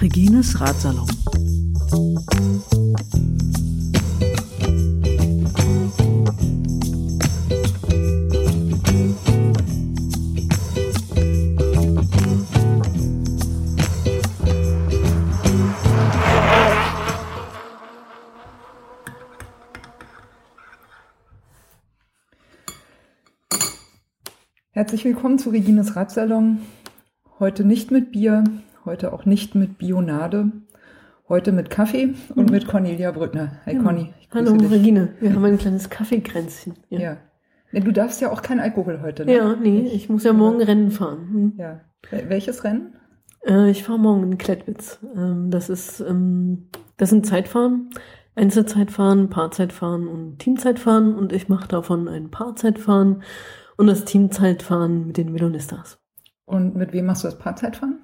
Regines Ratsalon. Herzlich willkommen zu Regines Ratsalon. Heute nicht mit Bier, heute auch nicht mit Bionade, heute mit Kaffee und Mhm. mit Cornelia Brückner. Hi Ja. Conny, ich Hallo dich. Regine, wir haben ein kleines Kaffeekränzchen. Ja. Nee, du darfst ja auch kein Alkohol heute, ne? ja, nee, ich muss ja morgen Rennen fahren. Hm. Ja. Wel- Welches Rennen? Äh, ich fahre morgen in Klettwitz. Ähm, das ist, ähm, das sind Zeitfahren, Einzelzeitfahren, Paarzeitfahren und Teamzeitfahren und ich mache davon ein Paarzeitfahren und das Teamzeitfahren mit den Velonistas. Und mit wem machst du das Paarzeitfahren?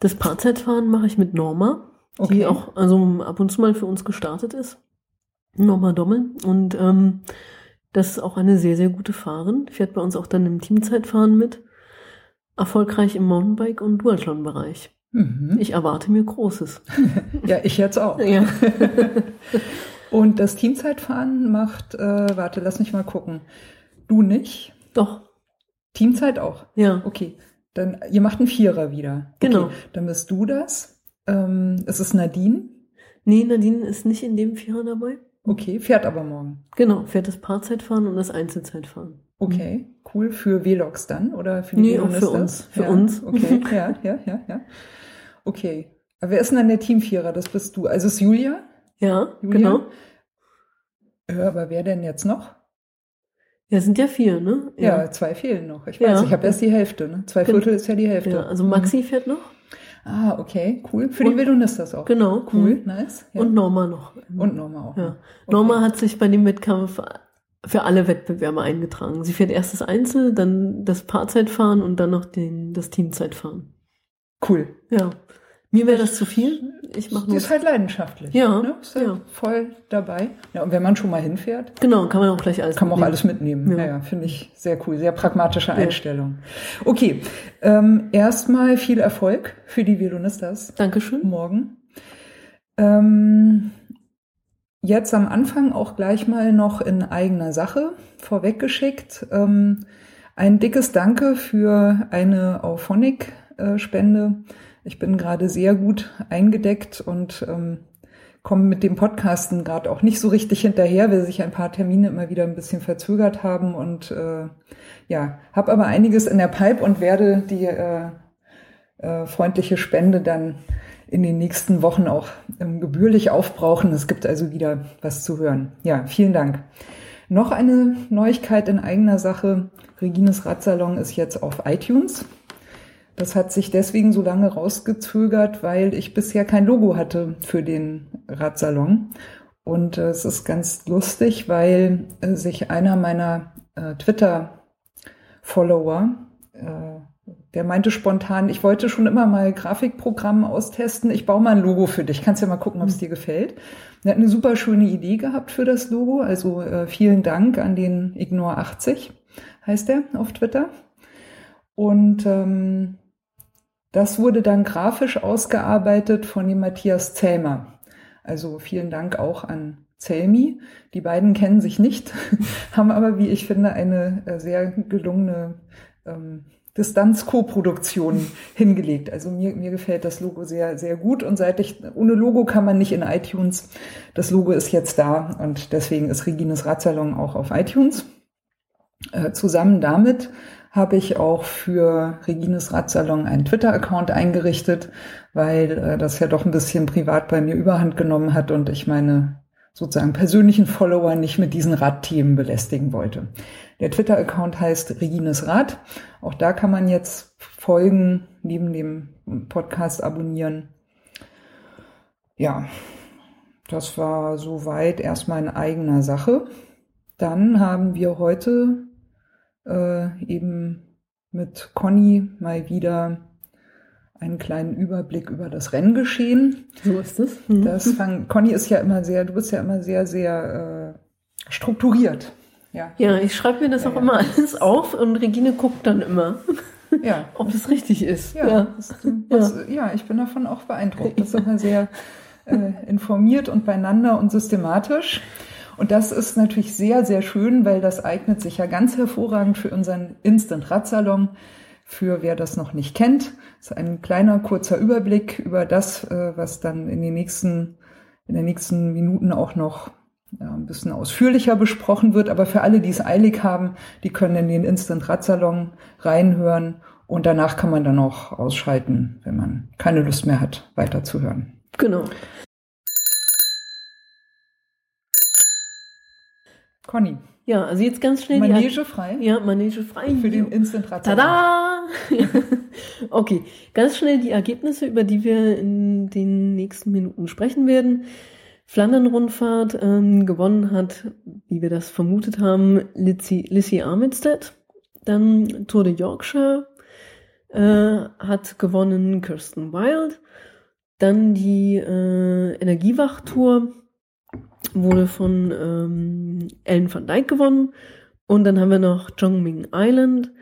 Das Paarzeitfahren mache ich mit Norma, Okay. die auch also ab und zu mal für uns gestartet ist. Norma Dommel. Und ähm, das ist auch eine sehr, sehr gute Fahrerin. Fährt bei uns auch dann im Teamzeitfahren mit. Erfolgreich im Mountainbike- und Duathlon-Bereich. Mhm. Ich erwarte mir Großes. Ja, ich jetzt auch. Ja. Und das Teamzeitfahren macht, äh, warte, lass mich mal gucken. Du nicht? Doch, Teamzeit auch? ja. Okay, dann ihr macht einen Vierer wieder. Genau. Okay, dann bist du das. Ähm, es ist Nadine. Nee, Nadine ist nicht in dem Vierer dabei. Okay, fährt aber morgen. Genau, fährt das Paarzeitfahren und das Einzelzeitfahren. Okay, cool. Für Vlogs dann oder für die Nee, auch für uns. Für ja, uns. Okay, ja, ja, ja, ja. Okay. Aber wer ist denn dann der Teamvierer? Das bist du. Also ist Julia? Ja, Julia? genau. Ja, aber wer denn jetzt noch? Ja, sind ja vier, ne? Ja, zwei fehlen noch. Ich weiß, Ja. ich habe erst die Hälfte. Ne? Zwei Viertel ist ja die Hälfte. Ja, also Maxi fährt noch. Ah, okay, cool. Für Und- die Velonistas auch. Genau. Cool, Mhm. nice. Ja. Und Norma noch. Und Norma auch. Ja. Okay. Norma hat sich bei dem Wettkampf für alle Wettbewerbe eingetragen. Sie fährt erst das Einzel, dann das Paarzeitfahren und dann noch den, das Teamzeitfahren. Cool. Ja. Mir wäre das zu viel. Ich mache Die nur. ist halt leidenschaftlich. Ja, Ne? Ist ja, ja. voll dabei. Ja, und wenn man schon mal hinfährt, Genau, kann man auch gleich alles kann man auch mitnehmen. alles mitnehmen. Ja, Ja. ja, finde ich sehr cool. Sehr pragmatische Einstellung. Okay, ähm, erstmal viel Erfolg für die Violonistas Dankeschön. morgen. Ähm, jetzt am Anfang auch gleich mal noch in eigener Sache vorweggeschickt. Ähm, ein dickes Danke für eine Auphonic-Spende. Ich bin gerade sehr gut eingedeckt und ähm, komme mit dem Podcasten gerade auch nicht so richtig hinterher, weil sich ein paar Termine immer wieder ein bisschen verzögert haben und äh, ja, habe aber einiges in der Pipe und werde die äh, äh, freundliche Spende dann in den nächsten Wochen auch ähm, gebührlich aufbrauchen. Es gibt also wieder was zu hören. Ja, vielen Dank. Noch eine Neuigkeit in eigener Sache. Regines Radsalon ist jetzt auf iTunes. Das hat sich deswegen so lange rausgezögert, weil ich bisher kein Logo hatte für den Radsalon. Und äh, es ist ganz lustig, weil äh, sich einer meiner äh, Twitter-Follower, äh, der meinte spontan, ich wollte schon immer mal Grafikprogramm austesten, ich baue mal ein Logo für dich. Kannst ja mal gucken, ob es dir gefällt. Er hat eine super schöne Idee gehabt für das Logo. Also äh, vielen Dank an den Ignore80, heißt er auf Twitter. Und ähm, das wurde dann grafisch ausgearbeitet von dem Matthias Zellmer. Also vielen Dank auch an Zelmi. Die beiden kennen sich nicht, haben aber, wie ich finde, eine äh, sehr gelungene ähm, Distanz-Co-Produktion hingelegt. Also mir, mir gefällt das Logo sehr, sehr gut. Und seit ich, ohne Logo kann man nicht in iTunes. Das Logo ist jetzt da und deswegen ist Regines Radsalon auch auf iTunes. Äh, zusammen damit habe ich auch für Regines Radsalon einen Twitter-Account eingerichtet, weil äh, das ja doch ein bisschen privat bei mir überhand genommen hat und ich meine sozusagen persönlichen Follower nicht mit diesen Radthemen belästigen wollte. Der Twitter-Account heißt Regines Rad. Auch da kann man jetzt folgen, neben dem Podcast abonnieren. Ja, das war soweit erstmal in eigener Sache. Dann haben wir heute äh, eben mit Conny mal wieder einen kleinen Überblick über das Renngeschehen. So ist es. Mhm. Das fang, Conny ist ja immer sehr, du bist ja immer sehr, sehr äh, strukturiert Ja. Ja, ich schreibe mir das Ja, auch ja. immer alles auf und Regine guckt dann immer, Ja. ob es richtig ist. Ja, Das, das, ja. ich bin davon auch beeindruckt. Das ist immer sehr äh, informiert und beieinander und systematisch. Und das ist natürlich sehr, sehr schön, weil das eignet sich ja ganz hervorragend für unseren Instant Radsalon. Für wer das noch nicht kennt, ist ein kleiner, kurzer Überblick über das, äh, was dann in den nächsten, in den nächsten Minuten auch noch ein bisschen ausführlicher besprochen wird. Aber für alle, die es eilig haben, die können in den Instant Radsalon reinhören und danach kann man dann auch ausschalten, wenn man keine Lust mehr hat, weiterzuhören. Genau. Conny, Ja, also jetzt ganz schnell die Manege frei Ja, Manege frei. für den Instant Radsalon. Tada! okay, ganz schnell die Ergebnisse, über die wir in den nächsten Minuten sprechen werden. Flandern-Rundfahrt ähm, gewonnen hat, wie wir das vermutet haben, Lizzie, Lissy Armitstead. Dann Tour de Yorkshire äh, hat gewonnen Kirsten Wild. Dann die äh, Energiewachtour wurde von ähm, Ellen van Dijk gewonnen. Und dann haben wir noch Zhongming Island,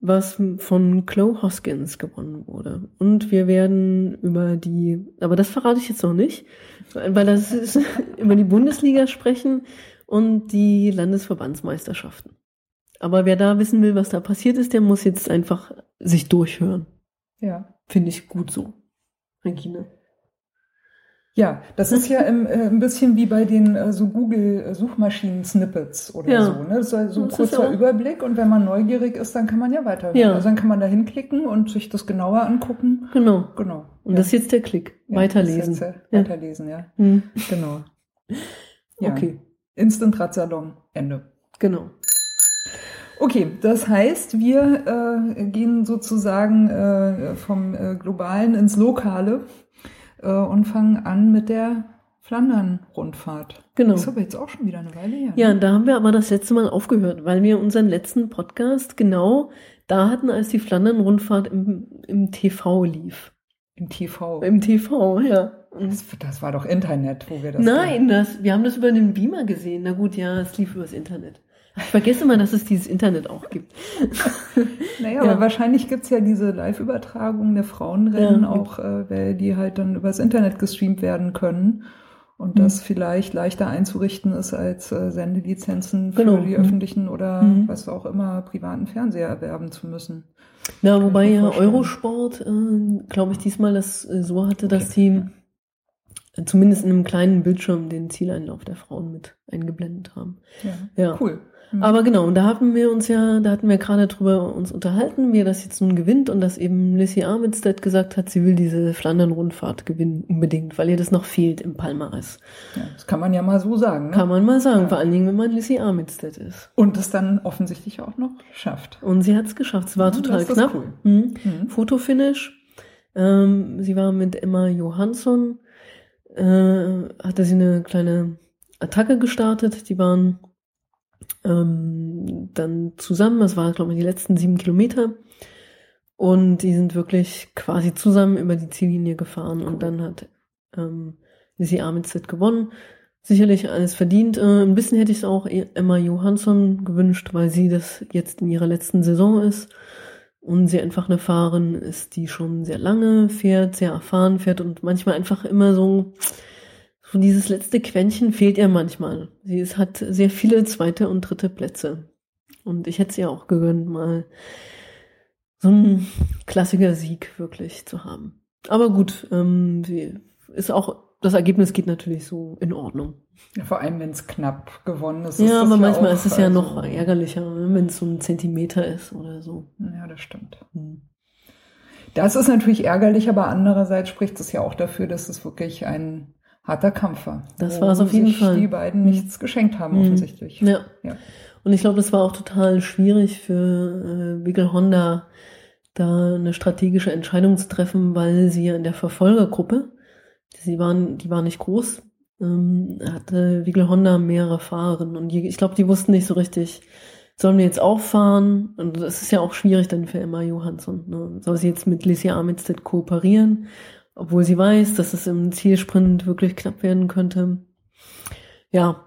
was von Chloe Hoskins gewonnen wurde. Und wir werden über die, aber das verrate ich jetzt noch nicht, weil das ist über die Bundesliga sprechen und die Landesverbandsmeisterschaften. Aber wer da wissen will, was da passiert ist, der muss jetzt einfach sich durchhören. Ja. Finde ich gut so. Regine. Ja, das ist ja im, äh, ein bisschen wie bei den äh, so Google-Suchmaschinen-Snippets oder Ja. so. Ne? Das ist so ein Das kurzer Überblick und wenn man neugierig ist, dann kann man ja weiterhören. Ja. Also dann kann man da hinklicken und sich das genauer angucken. Genau. Genau. Und ja. das ist jetzt der Klick. Weiterlesen. das ist jetzt. Weiterlesen, ja. Hm. Genau. Okay, Instant Radsalon, Ende. genau. Okay, das heißt, wir äh, gehen sozusagen äh, vom äh, Globalen ins Lokale äh, und fangen an mit der Flandern-Rundfahrt. Genau. Das ist aber jetzt auch schon wieder eine Weile her. Ja, da haben wir aber das letzte Mal aufgehört, weil wir unseren letzten Podcast genau da hatten, als die Flandern-Rundfahrt im, im TV lief. Im TV. Im TV, ja. Und Das, das war doch Internet, wo wir das. Nein, das, wir haben das über den Beamer gesehen. Na gut, ja, es lief übers Internet. Ich vergesse mal, dass es dieses Internet auch gibt. Naja, Ja. aber wahrscheinlich gibt's ja diese Live-Übertragung der Frauenrennen Ja. auch, äh, weil die halt dann übers Internet gestreamt werden können. Und Mhm. das vielleicht leichter einzurichten ist als äh, Sendelizenzen für Genau. die Mhm. öffentlichen oder Mhm. was auch immer privaten Fernseher erwerben zu müssen. Ja, Kann wobei ja. Eurosport, äh, glaube ich, diesmal das äh, so hatte, dass die äh, zumindest in einem kleinen Bildschirm den Zieleinlauf der Frauen mit eingeblendet haben. Ja, Ja. cool. Mhm. Aber genau, und da hatten wir uns ja, da hatten wir gerade drüber uns unterhalten, wer das jetzt nun gewinnt und dass eben Lissy Armitstead gesagt hat, sie will diese Flandern-Rundfahrt gewinnen, unbedingt, weil ihr das noch fehlt im Palmares. ja, das kann man ja mal so sagen. Ne? Kann man mal sagen, Ja. vor allen Dingen, wenn man Lissy Armitstead ist. Und es dann offensichtlich auch noch schafft. Und sie hat es geschafft. Es war Ja, total das ist knapp. cool. Mhm. Mhm. Fotofinish. Ähm, sie war mit Emma Johansson, äh, hatte sie eine kleine Attacke gestartet. Die waren ähm, dann zusammen, das war, glaube ich, die letzten sieben Kilometer. Und die sind wirklich quasi zusammen über die Ziellinie gefahren. Und dann hat ähm, Lizzie Armitstead gewonnen. Sicherlich alles verdient. Äh, ein bisschen hätte ich es auch Emma Johansson gewünscht, weil sie das jetzt in ihrer letzten Saison ist und sie einfach eine Fahrerin ist, die schon sehr lange fährt, sehr erfahren fährt und manchmal einfach immer so, so dieses letzte Quäntchen fehlt ihr manchmal. Sie ist, hat sehr viele zweite und dritte Plätze. Und ich hätte es ihr auch gegönnt, mal so einen Klassiker-Sieg wirklich zu haben. Aber gut, ähm, sie ist auch, das Ergebnis geht natürlich so in Ordnung. Ja, vor allem, wenn es knapp gewonnen ist. ist Ja, das aber manchmal auch, ist es ja also- noch ärgerlicher, ne, wenn es so ein Zentimeter ist oder so. Ja, das stimmt. Hm. Das ist natürlich ärgerlich, aber andererseits spricht es ja auch dafür, dass es wirklich ein harter Kampf war. Das war es auf jeden Fall. die beiden Mhm. nichts geschenkt haben, Mhm. offensichtlich. Ja. Ja. Und ich glaube, das war auch total schwierig für äh, Wiggle Honda, da eine strategische Entscheidung zu treffen, weil sie ja in der Verfolgergruppe, sie waren, die war nicht groß, ähm, hatte Wiggle Honda mehrere Fahrerinnen und die, ich glaube, die wussten nicht so richtig, sollen wir jetzt auch fahren? Und das ist ja auch schwierig dann für Emma Johansson. Ne? Soll sie jetzt mit Lizzie Armitstead kooperieren, obwohl sie weiß, dass es im Zielsprint wirklich knapp werden könnte? Ja,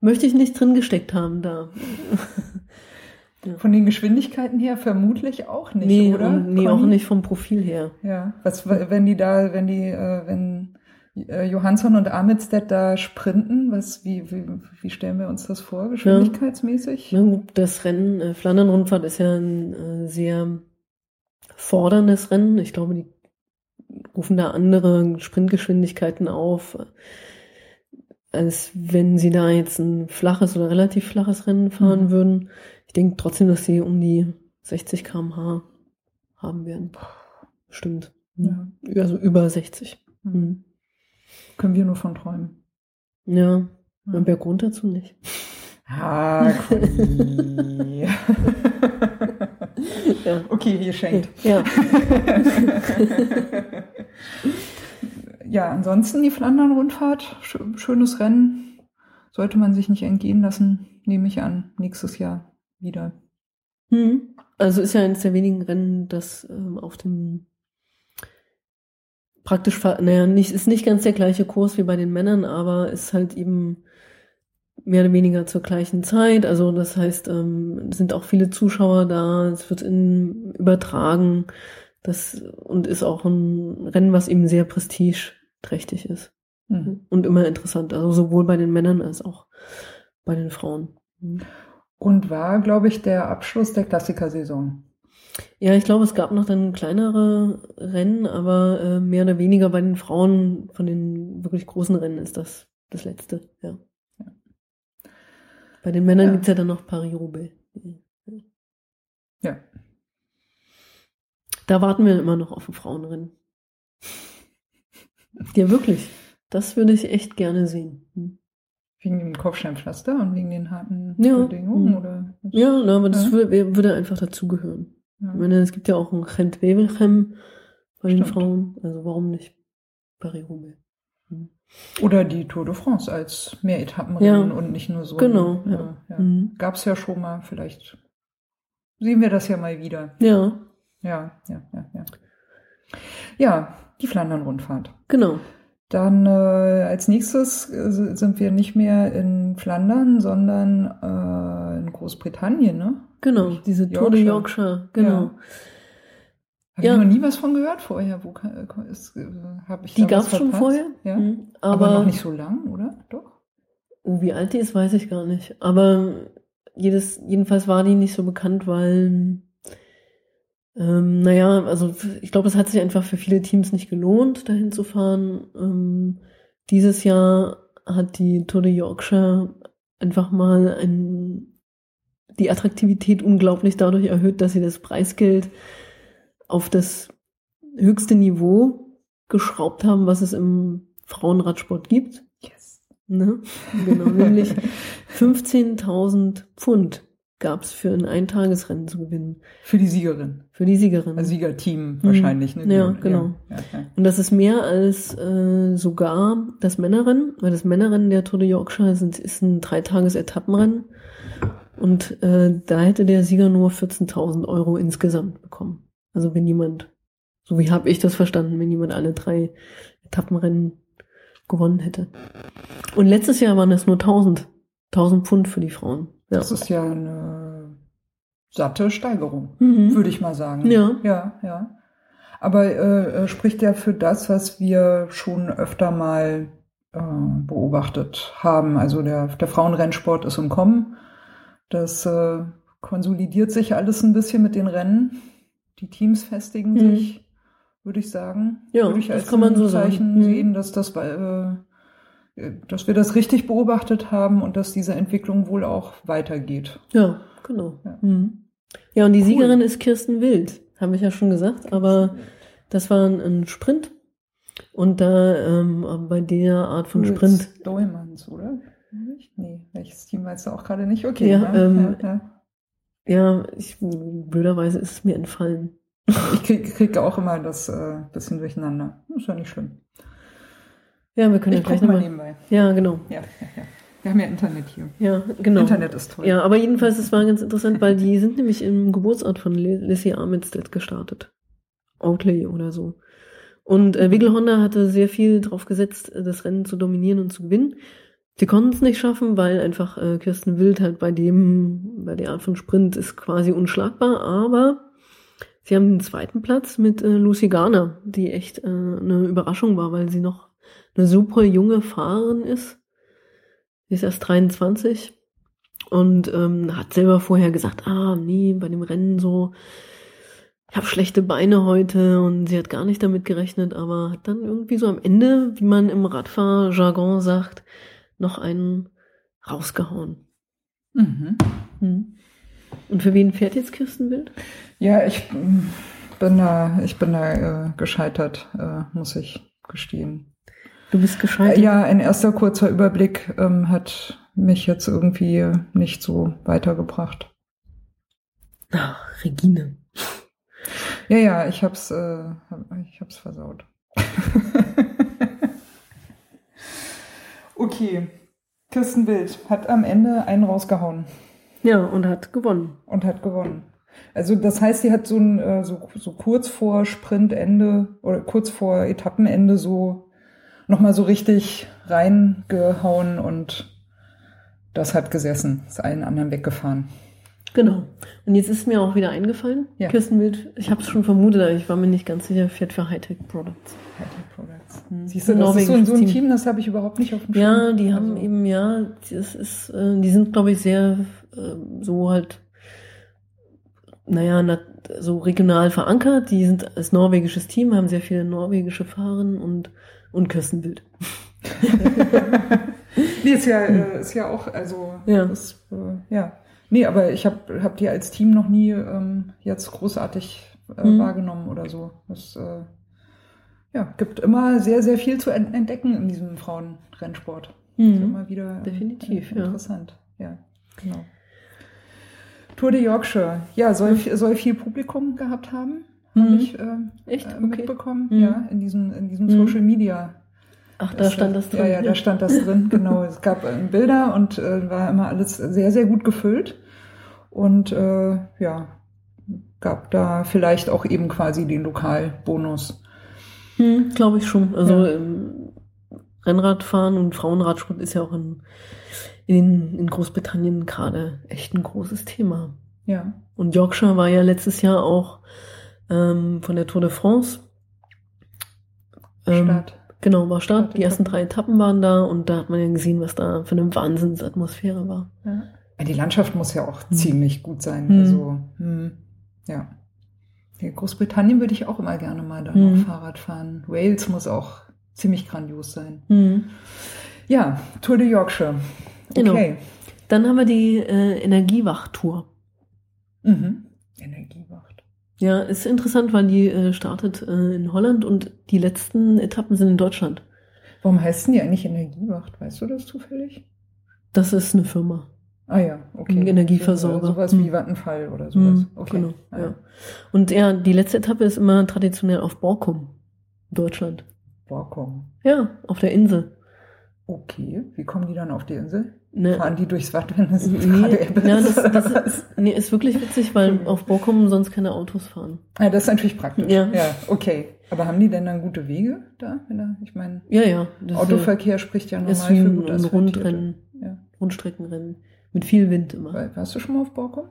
Möchte ich nicht drin gesteckt haben da. Von den Geschwindigkeiten her vermutlich auch nicht, nee, oder? nee, Conny? auch nicht vom Profil her. Ja, was, wenn die da, wenn die, äh, wenn äh, Johansson und Armitstedt da sprinten, was, wie, wie, wie stellen wir uns das vor, geschwindigkeitsmäßig? Gut, das Rennen, äh, Flandern-Rundfahrt ist ja ein äh, sehr forderndes Rennen. Ich glaube, die rufen da andere Sprintgeschwindigkeiten auf, als wenn sie da jetzt ein flaches oder relativ flaches Rennen fahren Mhm. würden. Ich denke trotzdem, dass sie um die 60 km/h haben werden. Stimmt. Ja. Also über 60. Mhm. Mhm. Können wir nur von träumen. Ja, Ja. ja. Berg runter zu nicht. Ah, Conny. Ja. okay, hier schenkt. Ja. Ja, ansonsten die Flandern-Rundfahrt, schö- schönes Rennen. Sollte man sich nicht entgehen lassen, nehme ich an, nächstes Jahr wieder. Hm. Also ist ja eines der wenigen Rennen, das ähm, auf dem praktisch, naja, nicht, ist nicht ganz der gleiche Kurs wie bei den Männern, aber ist halt eben mehr oder weniger zur gleichen Zeit. Also das heißt, ähm, es sind auch viele Zuschauer da, es wird in, übertragen. Das und ist auch ein Rennen, was eben sehr prestigeträchtig ist Mhm. und immer interessant. Also sowohl bei den Männern als auch bei den Frauen. Hm. Und war, glaube ich, der Abschluss der Klassikersaison. Ja, ich glaube, es gab noch dann kleinere Rennen, aber äh, mehr oder weniger bei den Frauen von den wirklich großen Rennen ist das das letzte, ja. Bei den Männern Ja. gibt's ja dann noch Paris-Roubaix. Ja. Da warten wir immer noch auf ein Frauenrennen. Ja, wirklich. Das würde ich echt gerne sehen. Hm. Wegen dem Kopfsteinpflaster und wegen den harten Ja. Bedingungen? Mhm. Oder? Ja, na, aber das Ja. würde, würde einfach dazugehören. Ja. Ich meine, es gibt ja auch ein Gent Wevelgem bei den. Frauen. Also warum nicht Paris-Roubaix? Hm. Oder die Tour de France als Mehretappenrennen Ja. und nicht nur so. Genau, Ja, ja. ja. Mhm. Gab es ja schon mal, vielleicht sehen wir das ja mal wieder. Ja, Ja, ja, ja, ja. Ja, die Flandern-Rundfahrt. genau. Dann äh, als nächstes äh, sind wir nicht mehr in Flandern, sondern äh, in Großbritannien, ne? Genau, diese Tour de Yorkshire. Yorkshire, genau. Habe Ja. ich noch nie was von gehört vorher. Wo äh, ist, äh, hab ich Die was gab's schon vorher, Ja. Mhm. Aber, aber, noch nicht so lang, oder? Doch. oh, wie alt die ist, weiß ich gar nicht. Aber jedes, jedenfalls war die nicht so bekannt, weil, ähm, naja, also ich glaube, es hat sich einfach für viele Teams nicht gelohnt, dahin zu fahren. Ähm, dieses Jahr hat die Tour de Yorkshire einfach mal ein, die Attraktivität unglaublich dadurch erhöht, dass sie das Preisgeld auf das höchste Niveau geschraubt haben, was es im Frauenradsport gibt. Yes. Ne? Genau, nämlich 15.000 Pfund gab es für ein Eintagesrennen zu gewinnen. Für die Siegerin. Für die Siegerin. Also Siegerteam wahrscheinlich. Ne? Mhm. Ja, genau. Ja, ja. Und das ist mehr als äh, sogar das Männerrennen, weil das Männerrennen der Tour de Yorkshire sind, ist ein Dreitages-Etappenrennen. Und äh, da hätte der Sieger nur 14.000 Euro insgesamt bekommen. Also wenn jemand, so wie habe ich das verstanden, wenn jemand alle drei Etappenrennen gewonnen hätte. Und letztes Jahr waren das nur 1000. 1000 Pfund für die Frauen. Ja. Das ist ja eine satte Steigerung, Mhm. würde ich mal sagen. Ja. Ja, ja. Aber äh, äh, spricht ja für das, was wir schon öfter mal äh, beobachtet haben. Also der, der Frauenrennsport ist im Kommen. Das äh, konsolidiert sich alles ein bisschen mit den Rennen. Die Teams festigen Mhm. sich, würde ich sagen. Ja, würde ich das als kann man so sagen. Zeichen Mhm. sehen, dass das äh, dass wir das richtig beobachtet haben und dass diese Entwicklung wohl auch weitergeht. Ja, genau. Ja. Mhm. Ja, und die Cool. Siegerin ist Kirsten Wild, habe ich ja schon gesagt, aber das war ein, ein Sprint. Und da ähm, bei der Art von Sprint, Dolmans, oder? Nee, welches Team weißt du auch gerade nicht? Okay. Ja, ähm, ja. Ja, ich, blöderweise ist es mir entfallen. Ich krieg, krieg auch immer das äh, bisschen durcheinander. Ist ja nicht schlimm. Ja, wir können Ich ja gleich mal nochmal. nebenbei. Ja, genau. Ja, ja, ja. Wir haben ja Internet hier. Ja, genau. Internet ist toll. Ja, aber jedenfalls, es war ganz interessant, weil die sind nämlich im Geburtsort von Li- Lissy Armitstead gestartet. Oakley oder so. Und äh, Wiggle Honda hatte sehr viel drauf gesetzt, äh, das Rennen zu dominieren und zu gewinnen. Sie konnten es nicht schaffen, weil einfach äh, Kirsten Wild halt bei dem, bei der Art von Sprint ist quasi unschlagbar, aber sie haben den zweiten Platz mit äh, Lucy Garner, die echt äh, eine Überraschung war, weil sie noch eine super junge Fahrerin ist. Sie ist erst 23 und ähm, hat selber vorher gesagt, ah, nee, bei dem Rennen so, ich habe schlechte Beine heute und sie hat gar nicht damit gerechnet, aber hat dann irgendwie so am Ende, wie man im Radfahrjargon sagt, noch einen rausgehauen. Mhm. Hm. Und für wen fährt jetzt Kirsten Wild? Ja, ich bin da, ich bin da äh, gescheitert, äh, muss ich gestehen. Du bist gescheitert? Ja, ein erster kurzer Überblick ähm, hat mich jetzt irgendwie nicht so weitergebracht. Ach, Regine. Ja, ja, ich hab's, äh, ich hab's versaut. okay. Kirsten Wild hat am Ende einen rausgehauen. Ja, und hat gewonnen. Und hat gewonnen. Also das heißt, sie hat so ein äh, so, so kurz vor Sprintende oder kurz vor Etappenende so nochmal so richtig reingehauen und das hat gesessen, ist allen anderen weggefahren. Genau. Und jetzt ist mir auch wieder eingefallen, Ja. Kirsten Wild, ich habe es schon vermutet, aber ich war mir nicht ganz sicher, fährt für Hightech Products. Hightech Products. Hm. Siehst du, das ist so, so ein Team. Team, das habe ich überhaupt nicht auf dem Ja, Schirm. die haben Also, eben, ja, das ist, äh, die sind, glaube ich, sehr äh, so halt, naja, so regional verankert. Die sind als norwegisches Team, haben sehr viele norwegische Fahrerinnen und, und Kirsten Wild. Nee, ist ja, äh, ist ja auch, also, Hm. Ja. Das, äh, ja. Nee, aber ich habe hab die als Team noch nie ähm, jetzt großartig äh, Mhm. wahrgenommen oder so. Es äh, ja, gibt immer sehr, sehr viel zu ent- entdecken in diesem Frauenrennsport. Ist immer wieder äh, Definitiv, äh, ja. interessant. Ja, genau. Tour de Yorkshire, ja, soll, soll viel Publikum gehabt haben, habe Mhm. ich äh, Echt? äh, Okay. mitbekommen. Mhm. Ja, in diesem, in diesem Mhm. Social Media Ach, da stand das drin. ja, ja, da stand das drin, genau. Es gab äh, Bilder und äh, war immer alles sehr, sehr gut gefüllt. Und äh, ja, gab da vielleicht auch eben quasi den Lokalbonus. Hm, Glaube ich schon. Also Ja. ähm, Rennradfahren und Frauenradsport ist ja auch in, in, in Großbritannien gerade echt ein großes Thema. Ja. Und Yorkshire war ja letztes Jahr auch ähm, von der Tour de France. Ähm, Start. Genau, war Start. Die Start- ersten drei Etappen waren da und da hat man ja gesehen, was da für eine Wahnsinnsatmosphäre war. Ja. Die Landschaft muss ja auch Hm. ziemlich gut sein. Hm. Also, hm, ja. In Großbritannien würde ich auch immer gerne mal da Hm. noch Fahrrad fahren. Wales muss auch ziemlich grandios sein. Mhm. Ja, Tour de Yorkshire. Genau. Okay. Dann haben wir die äh, Energiewach-Tour. Mhm. Energiewacht. Ja, ist interessant, weil die äh, startet äh, in Holland und die letzten Etappen sind in Deutschland. Warum heißt denn die eigentlich Energiewacht? Weißt du das zufällig? Das ist eine Firma. Ah ja, okay. Energieversorger. So, sowas Hm. wie Vattenfall oder sowas. Mhm, Okay. Genau, Ah, ja. Und ja, die letzte Etappe ist immer traditionell auf Borkum, Deutschland. Borkum. Ja, auf der Insel. Okay, wie kommen die dann auf die Insel? Ne, Fahren die durchs Watt, wenn es nee, gerade Ebbe ja, ist, das, das ist, nee, ist wirklich witzig, weil auf Borkum sonst keine Autos fahren. Ah, das ist natürlich praktisch. Ja. ja, okay. Aber haben die denn dann gute Wege da? Ich meine, Ja, ja. Das Autoverkehr spricht ja ist, normal ist für ein, gut ein. Rundrennen, Ja. Rundstreckenrennen. Mit viel Wind immer. Warst du schon mal auf Borkum?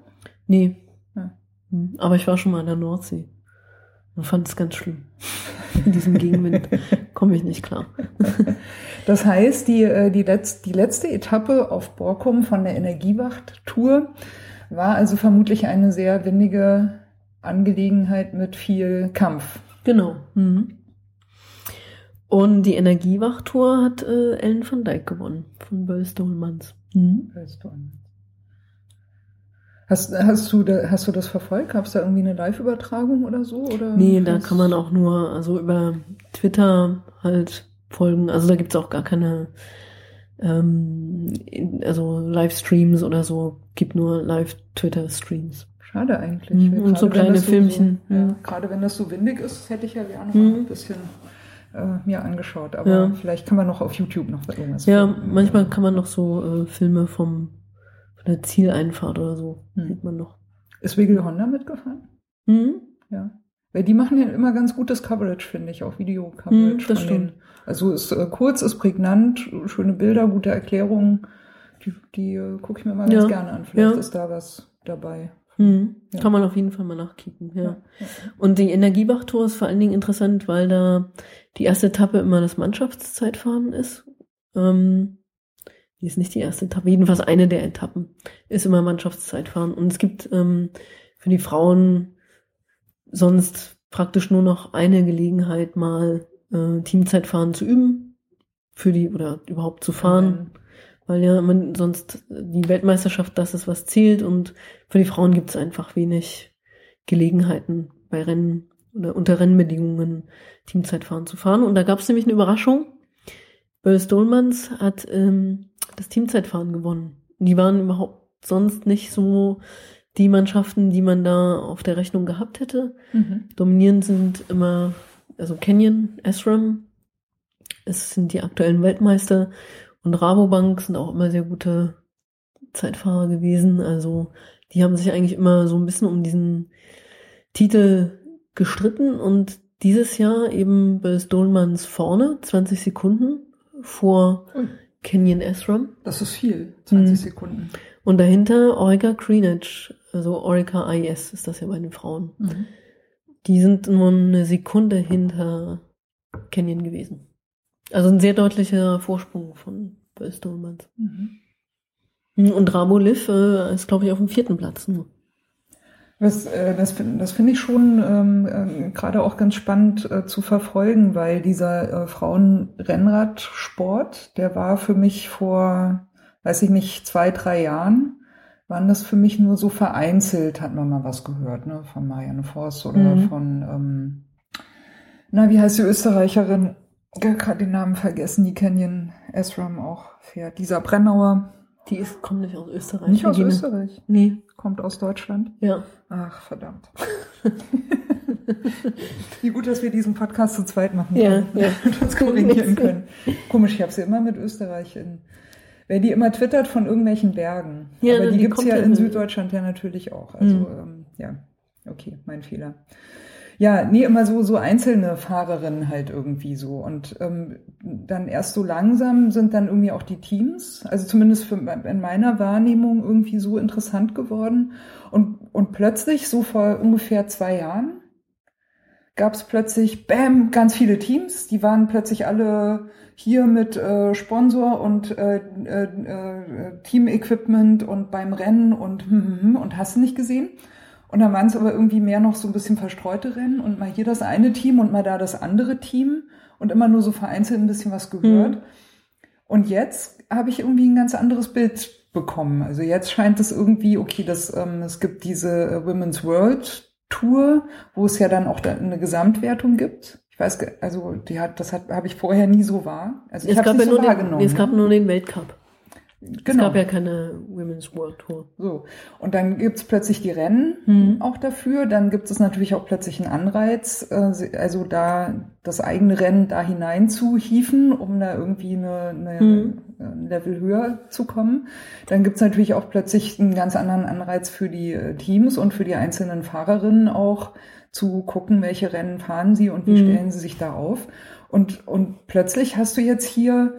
Nee. Ja. Hm, Aber ich war schon mal an der Nordsee und fand es ganz schlimm. In diesem Gegenwind komme ich nicht klar. Das heißt, die, äh, die, letz, die letzte Etappe auf Borkum von der Energiewacht-Tour war also vermutlich eine sehr windige Angelegenheit mit viel Kampf. Genau. Mhm. Und die Energiewachtour hat äh, Ellen van Dijk gewonnen von Böll-Stolmans. Mhm. Weißt du. Hast, hast, du, da, hast du das verfolgt? Gab es da irgendwie eine Live-Übertragung oder so? Oder Nee, da kann man auch nur, also über Twitter halt folgen. Also da gibt's auch gar keine, ähm, also Livestreams oder so. Gibt nur Live-Twitter-Streams. Schade eigentlich. Mhm, und so kleine Filmchen, So, ja, mhm. Gerade wenn das so windig ist, hätte ich ja gerne Mhm. mal ein bisschen äh, mir angeschaut. Aber Ja. vielleicht kann man noch auf YouTube noch irgendwas Ja, finden. manchmal kann man noch so äh, Filme vom, von der Zieleinfahrt oder so, Hm. sieht man noch. Ist Wiggle Honda mitgefahren? Mhm. Ja. Weil die machen ja immer ganz gutes Coverage, finde ich, auch Video-Coverage. Hm, das stimmt. denen. Also ist äh, kurz, ist prägnant, schöne Bilder, gute Erklärungen. Die, die äh, gucke ich mir mal ganz Ja, gerne an. Vielleicht ja. ist da was dabei. Hm. Ja. Kann man auf jeden Fall mal nachkicken, ja. Ja. Und die Energiebach-Tour ist vor allen Dingen interessant, weil da die erste Etappe immer das Mannschaftszeitfahren ist. Ähm, die ist nicht die erste Etappe, jedenfalls eine der Etappen ist immer Mannschaftszeitfahren. Und es gibt ähm, für die Frauen sonst praktisch nur noch eine Gelegenheit, mal äh, Teamzeitfahren zu üben, für die oder überhaupt zu fahren. Weil ja man sonst die Weltmeisterschaft das ist, was zählt und für die Frauen gibt es einfach wenig Gelegenheiten bei Rennen oder unter Rennbedingungen Teamzeitfahren zu fahren. Und da gab es nämlich eine Überraschung. Böll Stolmans hat ähm, das Teamzeitfahren gewonnen. Die waren überhaupt sonst nicht so die Mannschaften, die man da auf der Rechnung gehabt hätte. Mhm. Dominierend sind immer, also Canyon, Esram, es sind die aktuellen Weltmeister und Rabobank sind auch immer sehr gute Zeitfahrer gewesen. Also die haben sich eigentlich immer so ein bisschen um diesen Titel gestritten und dieses Jahr eben bei Stolmans vorne, 20 Sekunden vor Ui, Canyon Esram. das ist viel, 20 Hm. Sekunden. Und dahinter Orica Greenwich, also Orica IS ist das ja bei den Frauen. Mhm. Die sind nur eine Sekunde hinter Canyon gewesen. Also ein sehr deutlicher Vorsprung von Bill Stolmans. Mhm. Und Rabo Liv äh, ist, glaube ich, auf dem vierten Platz nur. Das, äh, das, das finde ich schon ähm, äh, gerade auch ganz spannend äh, zu verfolgen, weil dieser äh, Frauenrennradsport, der war für mich vor, weiß ich nicht, zwei, drei Jahren, waren das für mich nur so vereinzelt, hat man mal was gehört, ne, von Marianne Voss oder Mhm. von, ähm, na, wie heißt die Österreicherin? Gerade den Namen vergessen, die Canyon Esram auch fährt. Dieser Brennauer, Die ist, kommt nicht aus Österreich. nicht aus Regine. Österreich, Nee, kommt aus Deutschland. ja. Ach, verdammt. Wie gut, dass wir diesen Podcast zu zweit machen Ja, können ja. und uns korrigieren können. Komisch, ich habe sie immer mit Österreich in. Wer die immer twittert von irgendwelchen Bergen. Ja, Aber die, die gibt's kommt ja in- Süddeutschland ja natürlich auch. Also, Mhm. ähm, ja, okay, mein Fehler. Ja, nee, immer so, so einzelne Fahrerinnen halt irgendwie so. Und ähm, dann erst so langsam sind dann irgendwie auch die Teams, also zumindest für, in meiner Wahrnehmung irgendwie so interessant geworden. Und, und plötzlich, so vor ungefähr zwei Jahren, gab es plötzlich, bam, ganz viele Teams. Die waren plötzlich alle hier mit äh, Sponsor und äh, äh, äh, Team-Equipment und beim Rennen und, hm, hm, hm, und hast du nicht gesehen. Und dann waren es aber irgendwie mehr noch so ein bisschen verstreute Rennen und mal hier das eine Team und mal da das andere Team und immer nur so vereinzelt ein bisschen was gehört. Mhm. Und jetzt habe ich irgendwie ein ganz anderes Bild bekommen. Also jetzt scheint es irgendwie, okay, das, ähm, es gibt diese äh, Women's World Tour, wo es ja dann auch da eine Gesamtwertung gibt. Ich weiß, also die hat, das hat, habe ich vorher nie so wahr. Also ich habe es nicht so nur den, wahrgenommen. nee, es gab ne? nur den Weltcup. Es genau. gab ja keine Women's World Tour. So, und dann gibt's plötzlich die Rennen Mhm. auch dafür. Dann gibt es natürlich auch plötzlich einen Anreiz, äh, also da das eigene Rennen da hinein zu hieven, um da irgendwie eine, eine, Mhm. ein Level höher zu kommen. Dann gibt's natürlich auch plötzlich einen ganz anderen Anreiz für die äh, Teams und für die einzelnen Fahrerinnen auch zu gucken, welche Rennen fahren sie und wie Mhm. stellen sie sich da auf. Und, und plötzlich hast du jetzt hier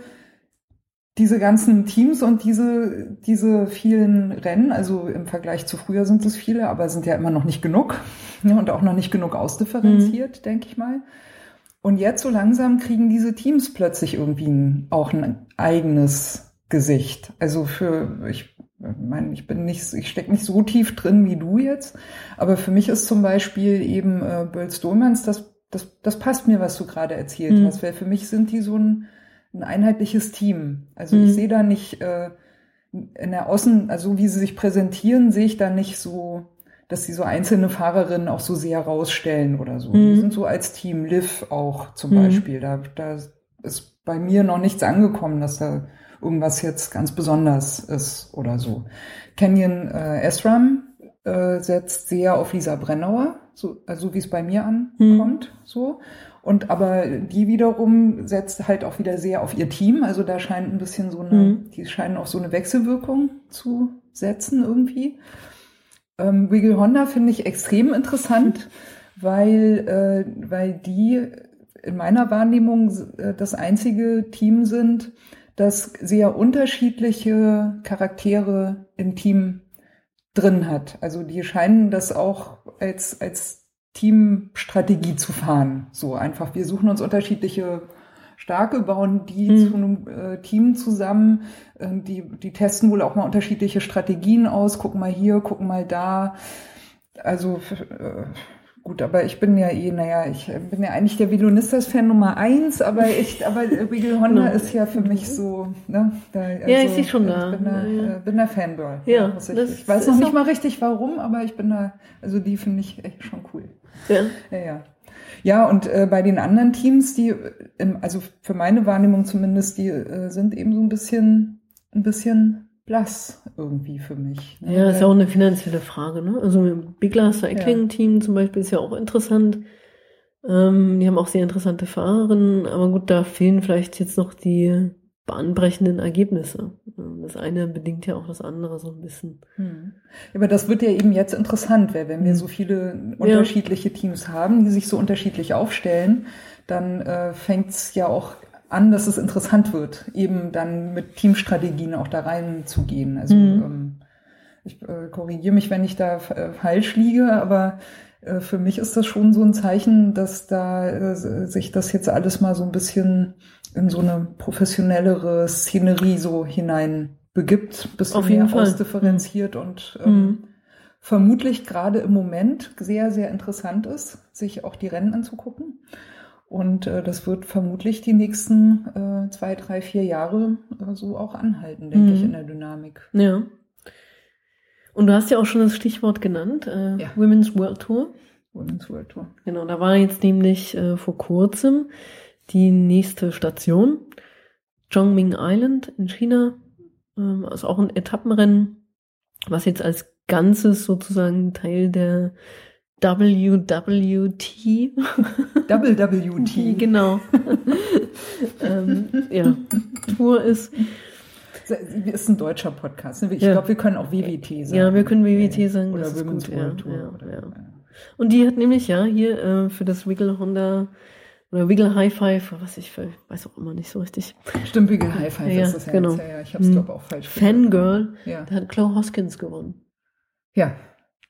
diese ganzen Teams und diese, diese vielen Rennen, also im Vergleich zu früher sind es viele, aber sind ja immer noch nicht genug ja, und auch noch nicht genug ausdifferenziert, denke ich mal. Und jetzt so langsam kriegen diese Teams plötzlich irgendwie ein, auch ein eigenes Gesicht. Also für, ich meine, ich bin nicht, ich stecke nicht so tief drin wie du jetzt, aber für mich ist zum Beispiel eben äh, Böll Stolmans, das, das, das passt mir, was du gerade erzählt Mhm. hast, weil für mich sind die so ein, ein einheitliches Team. Also Mhm. ich sehe da nicht äh, in der Außen, also wie sie sich präsentieren, sehe ich da nicht so, dass sie so einzelne Fahrerinnen auch so sehr rausstellen oder so. Mhm. Die sind so als Team Liv auch zum Mhm. Beispiel. Da, da ist bei mir noch nichts angekommen, dass da irgendwas jetzt ganz besonders ist oder so. Canyon äh, Esram äh, setzt sehr auf Lisa Brennauer, so, also wie es bei mir ankommt, so. Und aber die wiederum setzt halt auch wieder sehr auf ihr Team. Also da scheint ein bisschen so eine, Mhm. die scheinen auch so eine Wechselwirkung zu setzen irgendwie. Ähm, Wiggle Honda finde ich extrem interessant, weil, äh, weil die in meiner Wahrnehmung äh, das einzige Team sind, das sehr unterschiedliche Charaktere im Team drin hat. Also die scheinen das auch als, als Teamstrategie zu fahren. So einfach, wir suchen uns unterschiedliche Starke, bauen die mhm. zu einem äh, Team zusammen. Äh, die, die testen wohl auch mal unterschiedliche Strategien aus, gucken mal hier, gucken mal da. Also äh, Gut, aber ich bin ja eh, naja, ich bin ja eigentlich der Violonistas-Fan Nummer eins, aber ich, aber Wiggle Honda no. ist ja für mich so, ne? Da, also, ja, ich sehe schon da. Ich bin da, ja. Äh, bin da Fangirl. Ja, ja ich, ich weiß noch nicht mal richtig warum, aber ich bin da, also die finde ich echt schon cool. Ja. Ja, ja. Ja, und äh, bei den anderen Teams, die, ähm, also für meine Wahrnehmung zumindest, die äh, sind eben so ein bisschen, ein bisschen blass irgendwie für mich. Ne? Ja, ist ja auch eine finanzielle Frage. Ne? Also Bigler Cycling Team ja. zum Beispiel ist ja auch interessant. Ähm, die haben auch sehr interessante Fahrerinnen, aber gut, da fehlen vielleicht jetzt noch die bahnbrechenden Ergebnisse. Das eine bedingt ja auch das andere so ein bisschen. Hm. Aber das wird ja eben jetzt interessant, weil wenn wir hm. so viele unterschiedliche ja. Teams haben, die sich so unterschiedlich aufstellen, dann äh, fängt es ja auch an, dass es interessant wird, eben dann mit Teamstrategien auch da reinzugehen. Also mhm. ähm, ich äh, korrigiere mich, wenn ich da äh, falsch liege, aber äh, für mich ist das schon so ein Zeichen, dass da äh, sich das jetzt alles mal so ein bisschen in so eine professionellere Szenerie so hinein begibt, bisschen Auf jeden mehr Fall. ausdifferenziert mhm. und ähm, mhm. vermutlich gerade im Moment sehr, sehr interessant ist, sich auch die Rennen anzugucken. Und äh, das wird vermutlich die nächsten äh, zwei, drei, vier Jahre äh, so auch anhalten, denke mhm. ich, in der Dynamik. Ja. Und du hast ja auch schon das Stichwort genannt, äh, ja. Women's World Tour. Women's World Tour. Genau, da war jetzt nämlich äh, vor kurzem die nächste Station, Zhongming Island in China. Ähm, also auch ein Etappenrennen, was jetzt als Ganzes sozusagen Teil der WWT. WWT. genau. ähm, ja, Tour ist. Ist ein deutscher Podcast. Ne? Ich ja. glaube, wir können auch WWT sagen. Ja, wir können WWT sagen. Oder Women's gut, World Tour. Ja, oder, ja. Und die hat nämlich ja hier äh, für das Wiggle Honda oder Wiggle High Five, was ich für, weiß auch immer nicht so richtig. Stimmt, Wiggle High Five ja, ist das ja. Genau. Jetzt, ja, ich habe es, glaube auch falsch Fangirl, ja. da hat Chloe Hoskins gewonnen. Ja,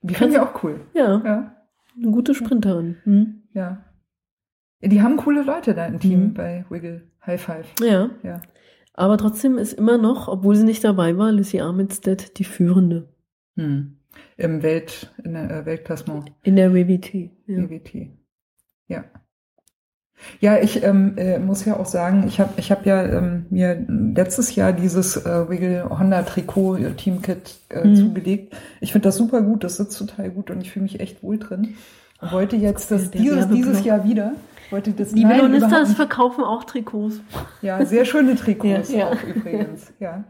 die fand ich auch cool. Ja. ja. Eine gute Sprinterin. Hm? Ja. Die haben coole Leute da im Team mhm. bei Wiggle High Five. Ja. ja. Aber trotzdem ist immer noch, obwohl sie nicht dabei war, Lucy Armitstead die Führende. Hm. Im Welt, in der äh, Weltklassement. In der WWT. Ja. WWT. Ja. Ja, ich ähm, äh, muss ja auch sagen, ich habe ich hab ja ähm, mir letztes Jahr dieses äh, Wiggle Honda Trikot äh, Teamkit äh, mhm. zugelegt. Ich finde das super gut, das sitzt total gut und ich fühle mich echt wohl drin. Und wollte jetzt das dieses, dieses Jahr wieder. Wollte das Die Melonistas verkaufen auch Trikots. Ja, sehr schöne Trikots ja, ja. auch übrigens. Ja.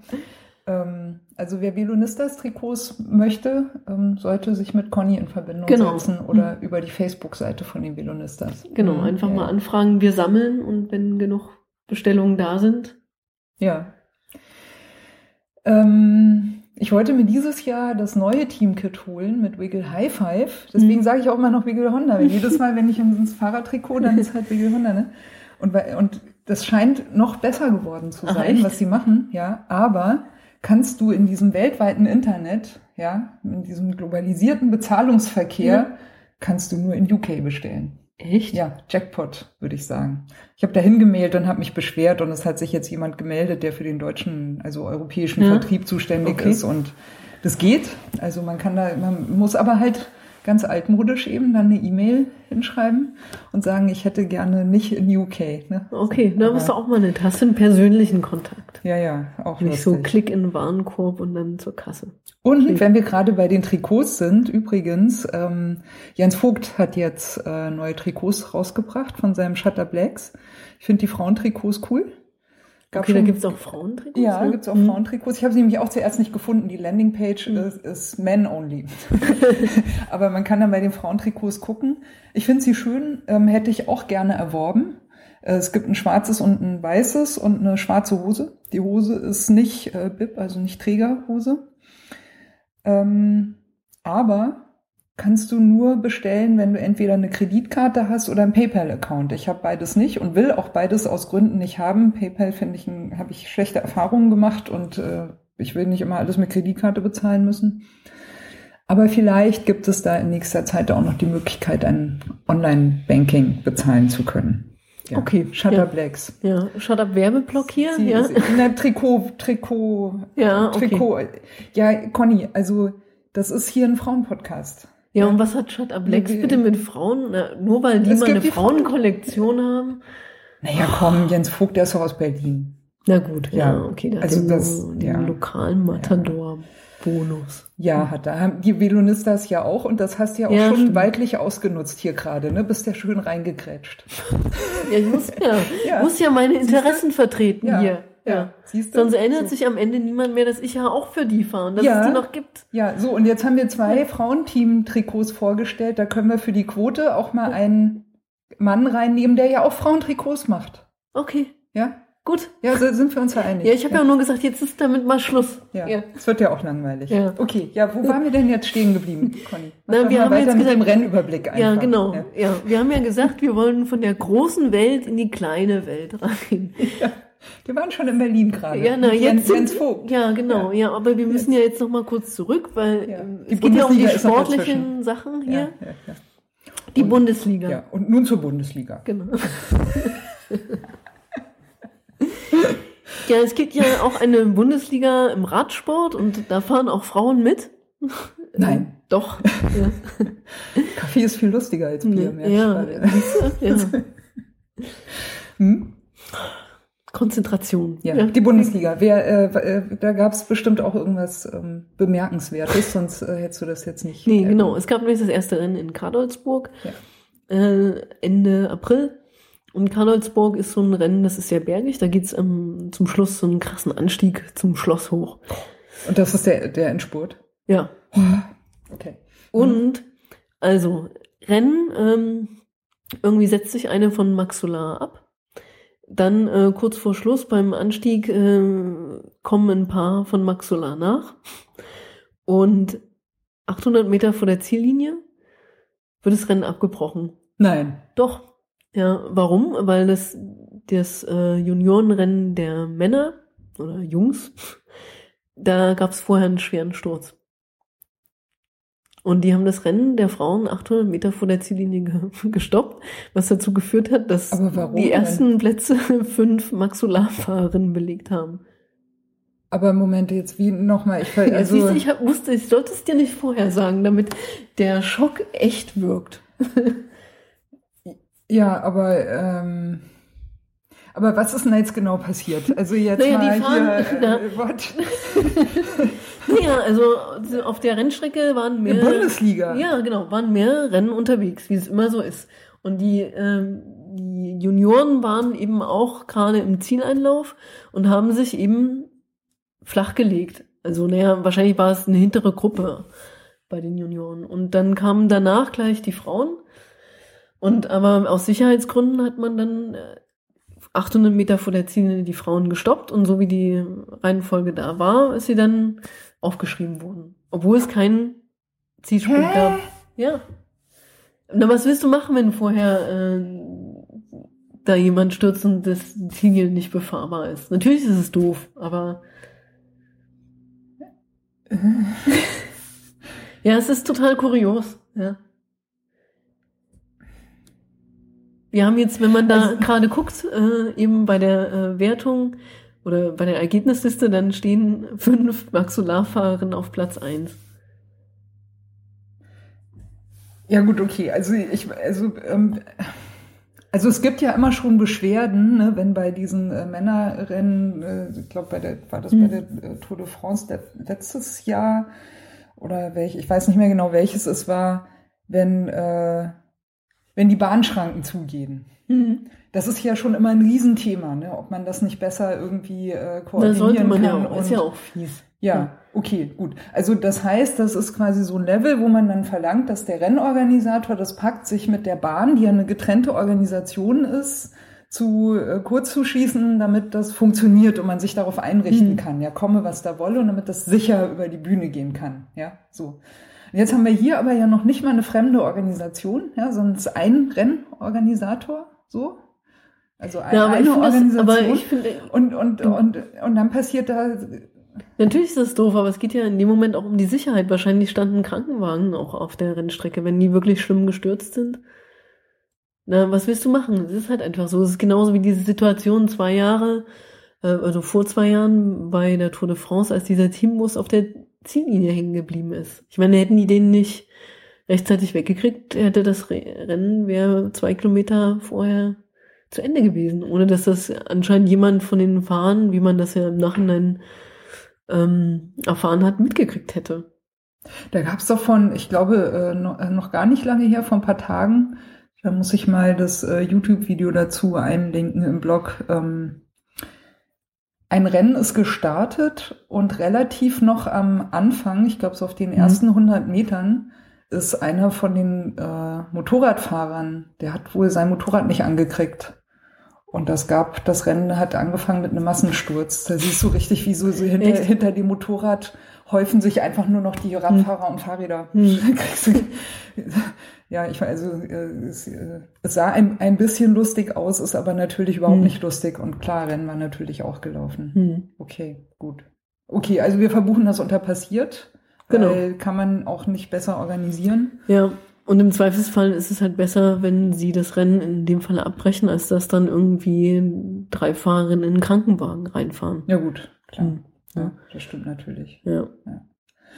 Ähm, also wer Velonistas Trikots möchte, ähm, sollte sich mit Conny in Verbindung genau. setzen oder mhm. über die Facebook-Seite von den Velonistas. Genau, einfach ja. mal anfragen. Wir sammeln und wenn genug Bestellungen da sind. Ja. Ähm, ich wollte mir dieses Jahr das neue Teamkit holen mit Wiggle High Five. Deswegen mhm. sage ich auch immer noch Wiggle Honda. Jedes Mal, wenn ich ins Fahrradtrikot, dann ist halt Wiggle Honda. Ne? Und, und das scheint noch besser geworden zu sein, Ach, was sie machen. Ja, aber kannst du in diesem weltweiten Internet, ja, in diesem globalisierten Bezahlungsverkehr, mhm. kannst du nur in UK bestellen. Echt? Ja, Jackpot, würde ich sagen. Ich habe da hingemailt und habe mich beschwert und es hat sich jetzt jemand gemeldet, der für den deutschen, also europäischen ja. Vertrieb zuständig okay. ist und das geht. Also man kann da, man muss aber halt ganz altmodisch eben dann eine E-Mail hinschreiben und sagen, ich hätte gerne nicht in UK. Ne? Okay, da bist du auch mal nett. Hast du einen persönlichen Kontakt? Ja, ja, auch Nicht lustig. so Klick in den Warenkorb und dann zur Kasse. Und Klick. wenn wir gerade bei den Trikots sind, übrigens, ähm, Jens Vogt hat jetzt äh, neue Trikots rausgebracht von seinem Shutter Blacks. Ich finde die Frauentrikots cool. Gab okay, schon, da gibt es auch Frauentrikots? Ja, ne? gibt es auch mhm. Frauentrikots. Ich habe sie nämlich auch zuerst nicht gefunden. Die Landingpage mhm. ist, ist men only. Aber man kann dann bei den Frauentrikots gucken. Ich finde sie schön, ähm, hätte ich auch gerne erworben. Äh, es gibt ein schwarzes und ein weißes und eine schwarze Hose. Die Hose ist nicht äh, Bib, also nicht Trägerhose. Ähm, aber kannst du nur bestellen, wenn du entweder eine Kreditkarte hast oder einen PayPal-Account. Ich habe beides nicht und will auch beides aus Gründen nicht haben. PayPal finde ich, habe ich schlechte Erfahrungen gemacht und äh, ich will nicht immer alles mit Kreditkarte bezahlen müssen. Aber vielleicht gibt es da in nächster Zeit auch noch die Möglichkeit, ein Online-Banking bezahlen zu können. Ja. Okay. Shutterblacks. Ja. ja, Shutter Werbeblock hier. Sie, ja. Sie, na, Trikot, Trikot, ja, okay. Trikot. Ja, Conny, also das ist hier ein Frauenpodcast. Ja, und was hat Shut Up Blacks bitte mit Frauen? Na, nur weil die es mal eine Frauenkollektion haben? Naja, komm, Jens Vogt, der ist doch aus Berlin. Na gut, ja, ja okay. Da also das, den ja. lokalen Matador-Bonus. Ja, hat da haben die Velonistas ja auch und das hast du ja auch ja, schon stimmt. weitlich ausgenutzt hier gerade, ne? Bist ja schön reingekrätscht. ja, ich muss ja, ja. muss ja meine Interessen vertreten hier. Ja. Siehst du? Sonst erinnert so. sich am Ende niemand mehr, dass ich ja auch für die fahre und dass ja. es die noch gibt. Ja, so und jetzt haben wir zwei Frauenteam-Trikots vorgestellt. Da können wir für die Quote auch mal einen Mann reinnehmen, der ja auch Frauentrikots macht. Okay. Ja? Gut. Ja, so sind wir uns ja einig. Ja, ich habe ja. ja. nur gesagt, jetzt ist damit mal Schluss. Ja, ja. es wird ja auch langweilig. Ja. Okay, ja, wo waren wir denn jetzt stehen geblieben, Conny? Na, wir haben jetzt mit gesagt, dem Rennüberblick einfach. Ja, genau. Ja. ja, wir haben ja gesagt, wir wollen von der großen Welt in die kleine Welt rein. Wir waren schon in Berlin gerade. Ja, na, jetzt Jens, Vogt. Ja, genau. Ja. ja, aber wir müssen ja jetzt noch mal kurz zurück, weil ja. Ähm, es geht ja um die sportlichen Sachen hier. Ja. Die und, Bundesliga. Ja, und nun zur Bundesliga. Genau. ja, es gibt ja auch eine Bundesliga im Radsport und da fahren auch Frauen mit. Nein. Doch. Kaffee ist viel lustiger als Bier. Ja, ja. hm? Konzentration. Ja, ja. die Bundesliga. Wer, äh, äh da gab es bestimmt auch irgendwas ähm, Bemerkenswertes, sonst äh, hättest du das jetzt nicht. Nee, äh, genau. Es gab nämlich das erste Rennen in Kadolsburg ja. äh, Ende April. Und Kadolsburg ist so ein Rennen, das ist sehr bergig. Da geht's ähm, zum Schluss so einen krassen Anstieg zum Schloss hoch. Und das ist der, der Endspurt? Ja. Okay. Und also Rennen, ähm, irgendwie setzt sich eine von Maxula ab dann äh, kurz vor Schluss beim Anstieg äh, kommen ein paar von Max Solar nach. Und 800 Meter vor der Ziellinie wird das Rennen abgebrochen. Nein. Doch. Ja, warum? Weil das, das äh, Juniorenrennen der Männer oder Jungs, da gab es vorher einen schweren Sturz. Und die haben das Rennen der Frauen 800 Meter vor der Ziellinie ge gestoppt, was dazu geführt hat, dass die ersten denn? Plätze fünf Maxularfahrerinnen belegt haben. Aber Moment, jetzt wie nochmal, ich also ja, siehst, ich hab, wusste, ich sollte es dir nicht vorher sagen, damit der Schock echt wirkt. ja, aber ähm, aber was ist denn jetzt genau passiert? Also jetzt naja, mal fahren, hier, äh, naja, also auf der Rennstrecke waren mehr. Bundesliga. Ja, genau, waren mehr Rennen unterwegs, wie es immer so ist. Und die, ähm, die Junioren waren eben auch gerade im Zieleinlauf und haben sich eben flach gelegt. Also, naja, wahrscheinlich war es eine hintere Gruppe bei den Junioren. Und dann kamen danach gleich die Frauen. Und aber aus Sicherheitsgründen hat man dann äh, 800 Meter vor der Ziellinie die Frauen gestoppt und so wie die Reihenfolge da war, ist sie dann aufgeschrieben worden. Obwohl es keinen Zielsprung Hä? gab. Ja. Na, was willst du machen, wenn vorher äh, da jemand stürzt und das Ziel nicht befahrbar ist? Natürlich ist es doof, aber ja, es ist total kurios, ja. Wir haben jetzt, wenn man da also, gerade guckt, äh, eben bei der äh, Wertung oder bei der Ergebnisliste, dann stehen fünf Maxularfahrerinnen auf Platz eins. Ja gut, okay. Also ich, also ähm, also es gibt ja immer schon Beschwerden, ne, wenn bei diesen äh, Männerrennen, äh, ich glaube bei der war das mhm. bei der äh, Tour de France der, letztes Jahr oder welch, ich weiß nicht mehr genau welches es war, wenn äh, wenn die Bahnschranken zugehen. Mhm. Das ist ja schon immer ein Riesenthema, ne? ob man das nicht besser irgendwie äh, koordinieren da sollte man kann. Ja auch, ist ja auch fies. Ja, okay, gut. Also das heißt, das ist quasi so ein Level, wo man dann verlangt, dass der Rennorganisator das packt, sich mit der Bahn, die ja eine getrennte Organisation ist, zu äh, kurz zu schießen, damit das funktioniert und man sich darauf einrichten mhm. kann. Ja, komme, was da wolle und damit das sicher über die Bühne gehen kann. Ja, so. Und jetzt haben wir hier aber ja noch nicht mal eine fremde Organisation, ja, sondern es ist ein Rennorganisator, so. Also ein, Ja, aber ich eine finde das- Organisation. aber ich finde- und, und, und, und dann passiert da, Natürlich ist das doof, aber es geht ja in dem Moment auch um die Sicherheit. Wahrscheinlich standen Krankenwagen auch auf der Rennstrecke, wenn die wirklich schlimm gestürzt sind. Na, was willst du machen? Es ist halt einfach so. Es ist genauso wie diese Situation zwei Jahre, äh, also vor zwei Jahren bei der Tour de France, als dieser Teambus auf der Ziellinie hängen geblieben ist. Ich meine, hätten die den nicht rechtzeitig weggekriegt, hätte das Re Rennen wäre zwei Kilometer vorher zu Ende gewesen, ohne dass das anscheinend jemand von den Fahrern, wie man das ja im Nachhinein ähm, erfahren hat, mitgekriegt hätte. da gab es doch von, ich glaube, äh, noch, äh, noch gar nicht lange her, vor ein paar Tagen, da muss ich mal das äh, YouTube-Video dazu einlinken im Blog. Ähm, ein Rennen ist gestartet und relativ noch am Anfang, ich glaube so auf den ersten 100 Metern, ist einer von den äh, Motorradfahrern, der hat wohl sein Motorrad nicht angekriegt. Und das gab, das Rennen hat angefangen mit einem Massensturz. Da siehst du richtig, wie so, so hinter, Echt? hinter dem Motorrad häufen sich einfach nur noch die Radfahrer und Fahrräder. Hm. Ja, ich weiß, also äh, es, äh, es sah ein, ein bisschen lustig aus, ist aber natürlich überhaupt Hm. nicht lustig. Und klar, Rennen war natürlich auch gelaufen. Hm. Okay, gut. Okay, also wir verbuchen das unter passiert. Genau. Weil kann man auch nicht besser organisieren. Ja, und im Zweifelsfall ist es halt besser, wenn sie das Rennen in dem Fall abbrechen, als dass dann irgendwie drei Fahrerinnen in einen Krankenwagen reinfahren. Ja gut, klar. Hm. Ja, das stimmt natürlich. Ja. Ja.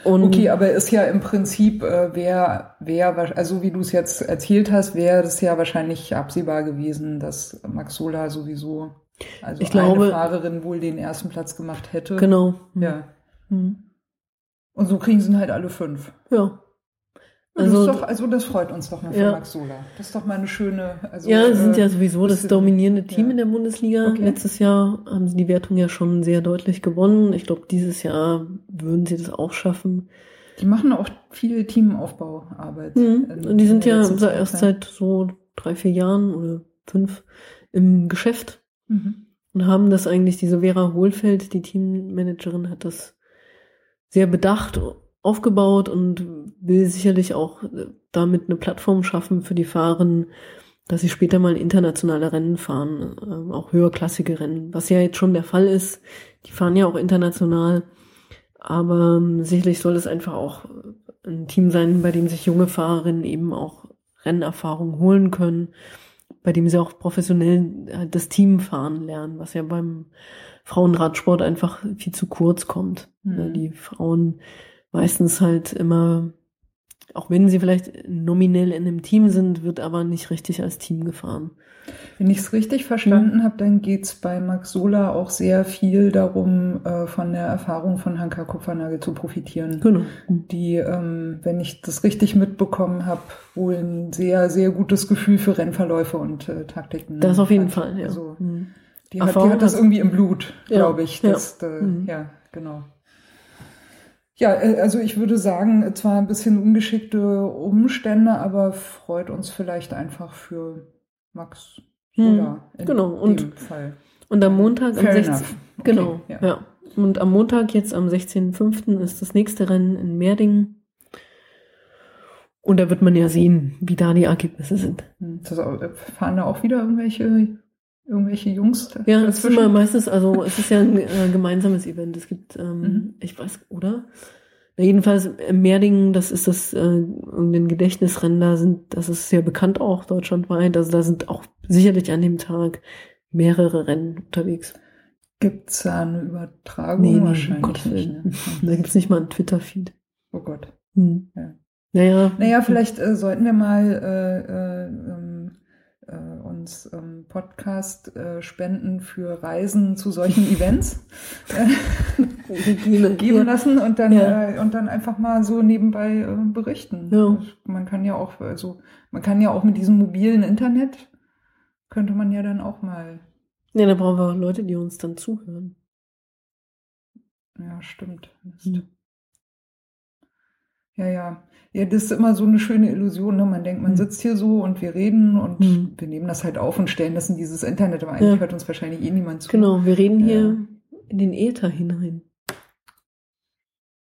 Okay, aber ist ja im Prinzip, äh, wer, wer, also wie du es jetzt erzählt hast, wäre das ja wahrscheinlich absehbar gewesen, dass Max Sola sowieso, also Ich glaube- eine Fahrerin wohl den ersten Platz gemacht hätte. genau. Ja. Hm. Und so kriegen sie ihn halt alle fünf. Ja. Also, das, ist doch, also das freut uns doch mal für Ja. Max Sola. Das ist doch mal eine schöne, also ja, sie sind äh, ja sowieso das dominierende Team ja. in der Bundesliga. Okay. Letztes Jahr haben sie die Wertung ja schon sehr deutlich gewonnen. Ich glaube, dieses Jahr würden sie das auch schaffen. Die machen auch viel Teamaufbauarbeit. Mhm. in- Und die in sind ja Zeit, erst seit so drei, vier Jahren oder fünf im Geschäft Mhm. und haben das eigentlich, diese Vera Hohlfeld, die Teammanagerin, hat das sehr bedacht aufgebaut und will sicherlich auch äh, damit eine Plattform schaffen für die Fahrerinnen, dass sie später mal internationale Rennen fahren, äh, auch höherklassige Rennen, was ja jetzt schon der Fall ist. Die fahren ja auch international, aber ähm, sicherlich soll es einfach auch äh, ein Team sein, bei dem sich junge Fahrerinnen eben auch Rennerfahrung holen können, bei dem sie auch professionell das Team fahren lernen, was ja beim Frauenradsport einfach viel zu kurz kommt. Mhm. Die Frauen meistens halt immer, auch wenn sie vielleicht nominell in einem Team sind, wird aber nicht richtig als Team gefahren. Wenn ich es richtig verstanden Mhm. habe, dann geht's bei Max Sola auch sehr viel darum, äh, von der Erfahrung von Hanka Kupfernagel zu profitieren. Genau. Die, ähm, wenn ich das richtig mitbekommen habe, wohl ein sehr, sehr gutes Gefühl für Rennverläufe und äh, Taktiken. Das auf jeden hat. Fall, ja. Also, Mhm. Die, hat, die hat das irgendwie im Blut, Ja, glaube ich. ja. Das, äh, Mhm. ja, genau. Ja, äh, also ich würde sagen, zwar ein bisschen ungeschickte Umstände, aber freut uns vielleicht einfach für Max Sola in Genau, und- Fall. Und am Montag, am Fair 16. enough. Okay, Genau, ja. ja. Und am Montag, jetzt am 16.05. ist das nächste Rennen in Merdingen. Und da wird man ja sehen, wie da die Ergebnisse sind. Hm, Das, äh, fahren da auch wieder irgendwelche, irgendwelche Jungs? Ja, es ist immer meistens, also es ist ja ein äh, gemeinsames Event. Es gibt, ähm, Mhm. ich weiß, oder? Na, jedenfalls in Merdingen, das ist das äh, irgendein Gedächtnisrennen, da sind, das ist sehr bekannt auch deutschlandweit. Also da sind auch sicherlich an dem Tag mehrere Rennen unterwegs. Gibt's da eine Übertragung? Nee, Wahrscheinlich Gottes nicht. Ne? Da gibt's nicht mal einen Twitter-Feed. Oh Gott. Hm. Ja. Naja. Naja, vielleicht äh, sollten wir mal äh, äh, ähm, äh, uns ähm, Podcast äh, spenden für Reisen zu solchen Events äh, geben Ja. lassen und dann Ja. äh, und dann einfach mal so nebenbei äh, berichten. Ja. Man kann ja auch, also man kann ja auch mit diesem mobilen Internet könnte man ja dann auch mal. Ja, da brauchen wir auch Leute, die uns dann zuhören. Ja, stimmt. Mist. Hm. Ja, ja. Ja, das ist immer so eine schöne Illusion. Ne? Man denkt, man Hm. sitzt hier so und wir reden und Hm. wir nehmen das halt auf und stellen das in dieses Internet, aber eigentlich Ja. hört uns wahrscheinlich eh niemand zu. Genau, wir reden hier Ja. in den Äther hinein.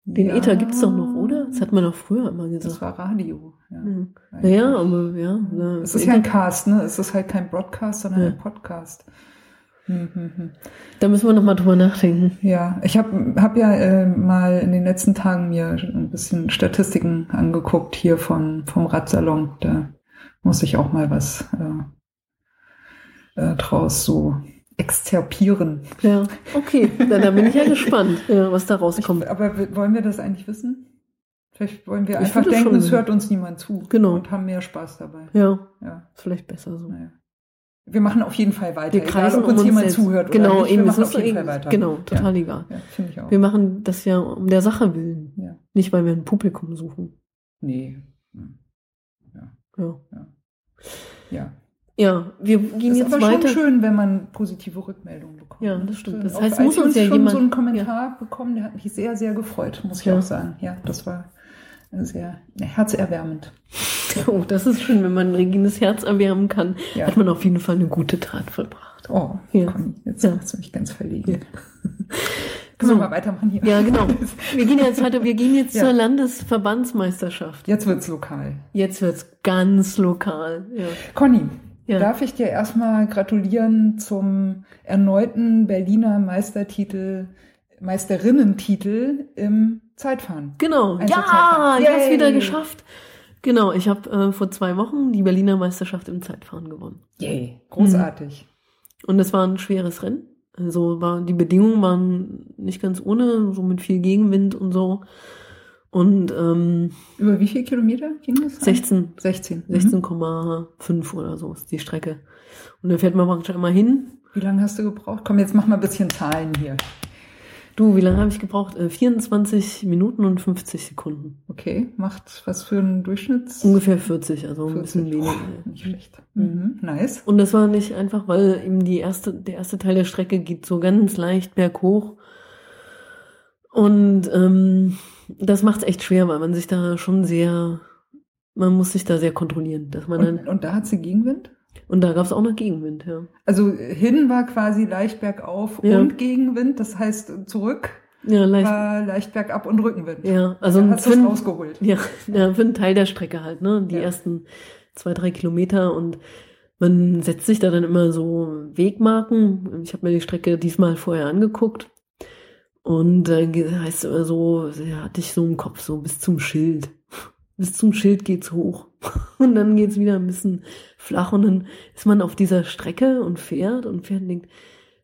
Den Ja. Äther gibt's doch noch, oder? Das hat man doch früher immer gesagt. Das war Radio. Ja. Mhm. Naja, aber ja. ja. Es ist ja ein Cast, ne? Es ist halt kein Broadcast, sondern ein Podcast. Da müssen wir nochmal drüber nachdenken. Ja, ich habe hab ja äh, mal in den letzten Tagen mir ein bisschen Statistiken angeguckt hier vom, vom Radsalon. Da muss ich auch mal was äh, äh, draus so exzerpieren. Ja, okay. Na, da bin ich ja gespannt, ja, was da rauskommt. Ich, aber wollen wir das eigentlich wissen? Vielleicht wollen wir Ich einfach denken, es hört uns niemand zu. Genau. Und haben mehr Spaß dabei. Ja, Ja, vielleicht besser so. naja. Wir machen auf jeden Fall weiter. Wir kreisen egal, ob uns um jemand jetzt. zuhört Genau, oder nicht. eben. Wir machen ist auf jeden Fall weiter. Genau, total egal. Ja, ja finde ich auch. Wir machen das ja um der Sache willen. Ja. Nicht, weil wir ein Publikum suchen. Nee. Hm. Ja, Ja. ja wir gehen ist jetzt aber weiter. schon schön, wenn man positive Rückmeldungen bekommt. Ja, das stimmt. Das Auf heißt, muss uns ja schon jemand- so einen Kommentar bekommen, der hat mich sehr, sehr gefreut, muss ich Ja. auch sagen. Ja, das war sehr herzerwärmend. Oh, das ist schön, wenn man Regines Herz erwärmen kann. Ja. Hat man auf jeden Fall eine gute Tat vollbracht. Oh, Ja. Conny, jetzt Ja. machst du mich ganz verlegen. Ja. Können wir mal weitermachen hier? Ja, genau. Wir gehen jetzt weiter. Wir gehen jetzt Ja. zur Landesverbandsmeisterschaft. Jetzt wird's lokal. Jetzt wird's ganz lokal. Ja. Conny, Ja. darf ich dir erstmal gratulieren zum erneuten Berliner Meistertitel, Meisterinnentitel im Zeitfahren. Genau. Einzelzeitfahren. Ja, ich habe es wieder geschafft. Genau, ich habe äh, vor zwei Wochen die Berliner Meisterschaft im Zeitfahren gewonnen. Yay, großartig. Und es war ein schweres Rennen. Also war, die Bedingungen waren nicht ganz ohne, so mit viel Gegenwind und so. Und ähm, Über wie viele Kilometer ging das? 16, 16. Mhm. 16,5 oder so ist die Strecke. Und da fährt man praktisch einmal hin. Wie lange hast du gebraucht? Komm, jetzt mach mal ein bisschen Zahlen hier. Du, wie lange habe ich gebraucht? Äh, 24 Minuten und 50 Sekunden. Okay, macht was für einen Durchschnitts? Ungefähr 40, also ein bisschen 40. weniger. Oh, nicht schlecht. Mhm. Nice. Und das war nicht einfach, weil eben die erste, der erste Teil der Strecke geht so ganz leicht berghoch. Und ähm, das macht es echt schwer, weil man sich da schon sehr, man muss sich da sehr kontrollieren, dass man dann, Und, und da hat sie Gegenwind? Und da gab es auch noch Gegenwind, ja. Also hin war quasi leicht bergauf Ja. und Gegenwind, das heißt zurück Ja, leicht, war leicht bergab und Rückenwind. ja, also da hast du rausgeholt. Ja, ja, für einen Teil der Strecke halt, ne? Die Ja. ersten zwei, drei Kilometer und man setzt sich da dann immer so Wegmarken. Ich habe mir die Strecke diesmal vorher angeguckt. Und dann heißt es immer so, ja, hatte ich so im Kopf, so bis zum Schild. Bis zum Schild geht's hoch. Und dann geht's wieder ein bisschen flach und dann ist man auf dieser Strecke und fährt und fährt und denkt,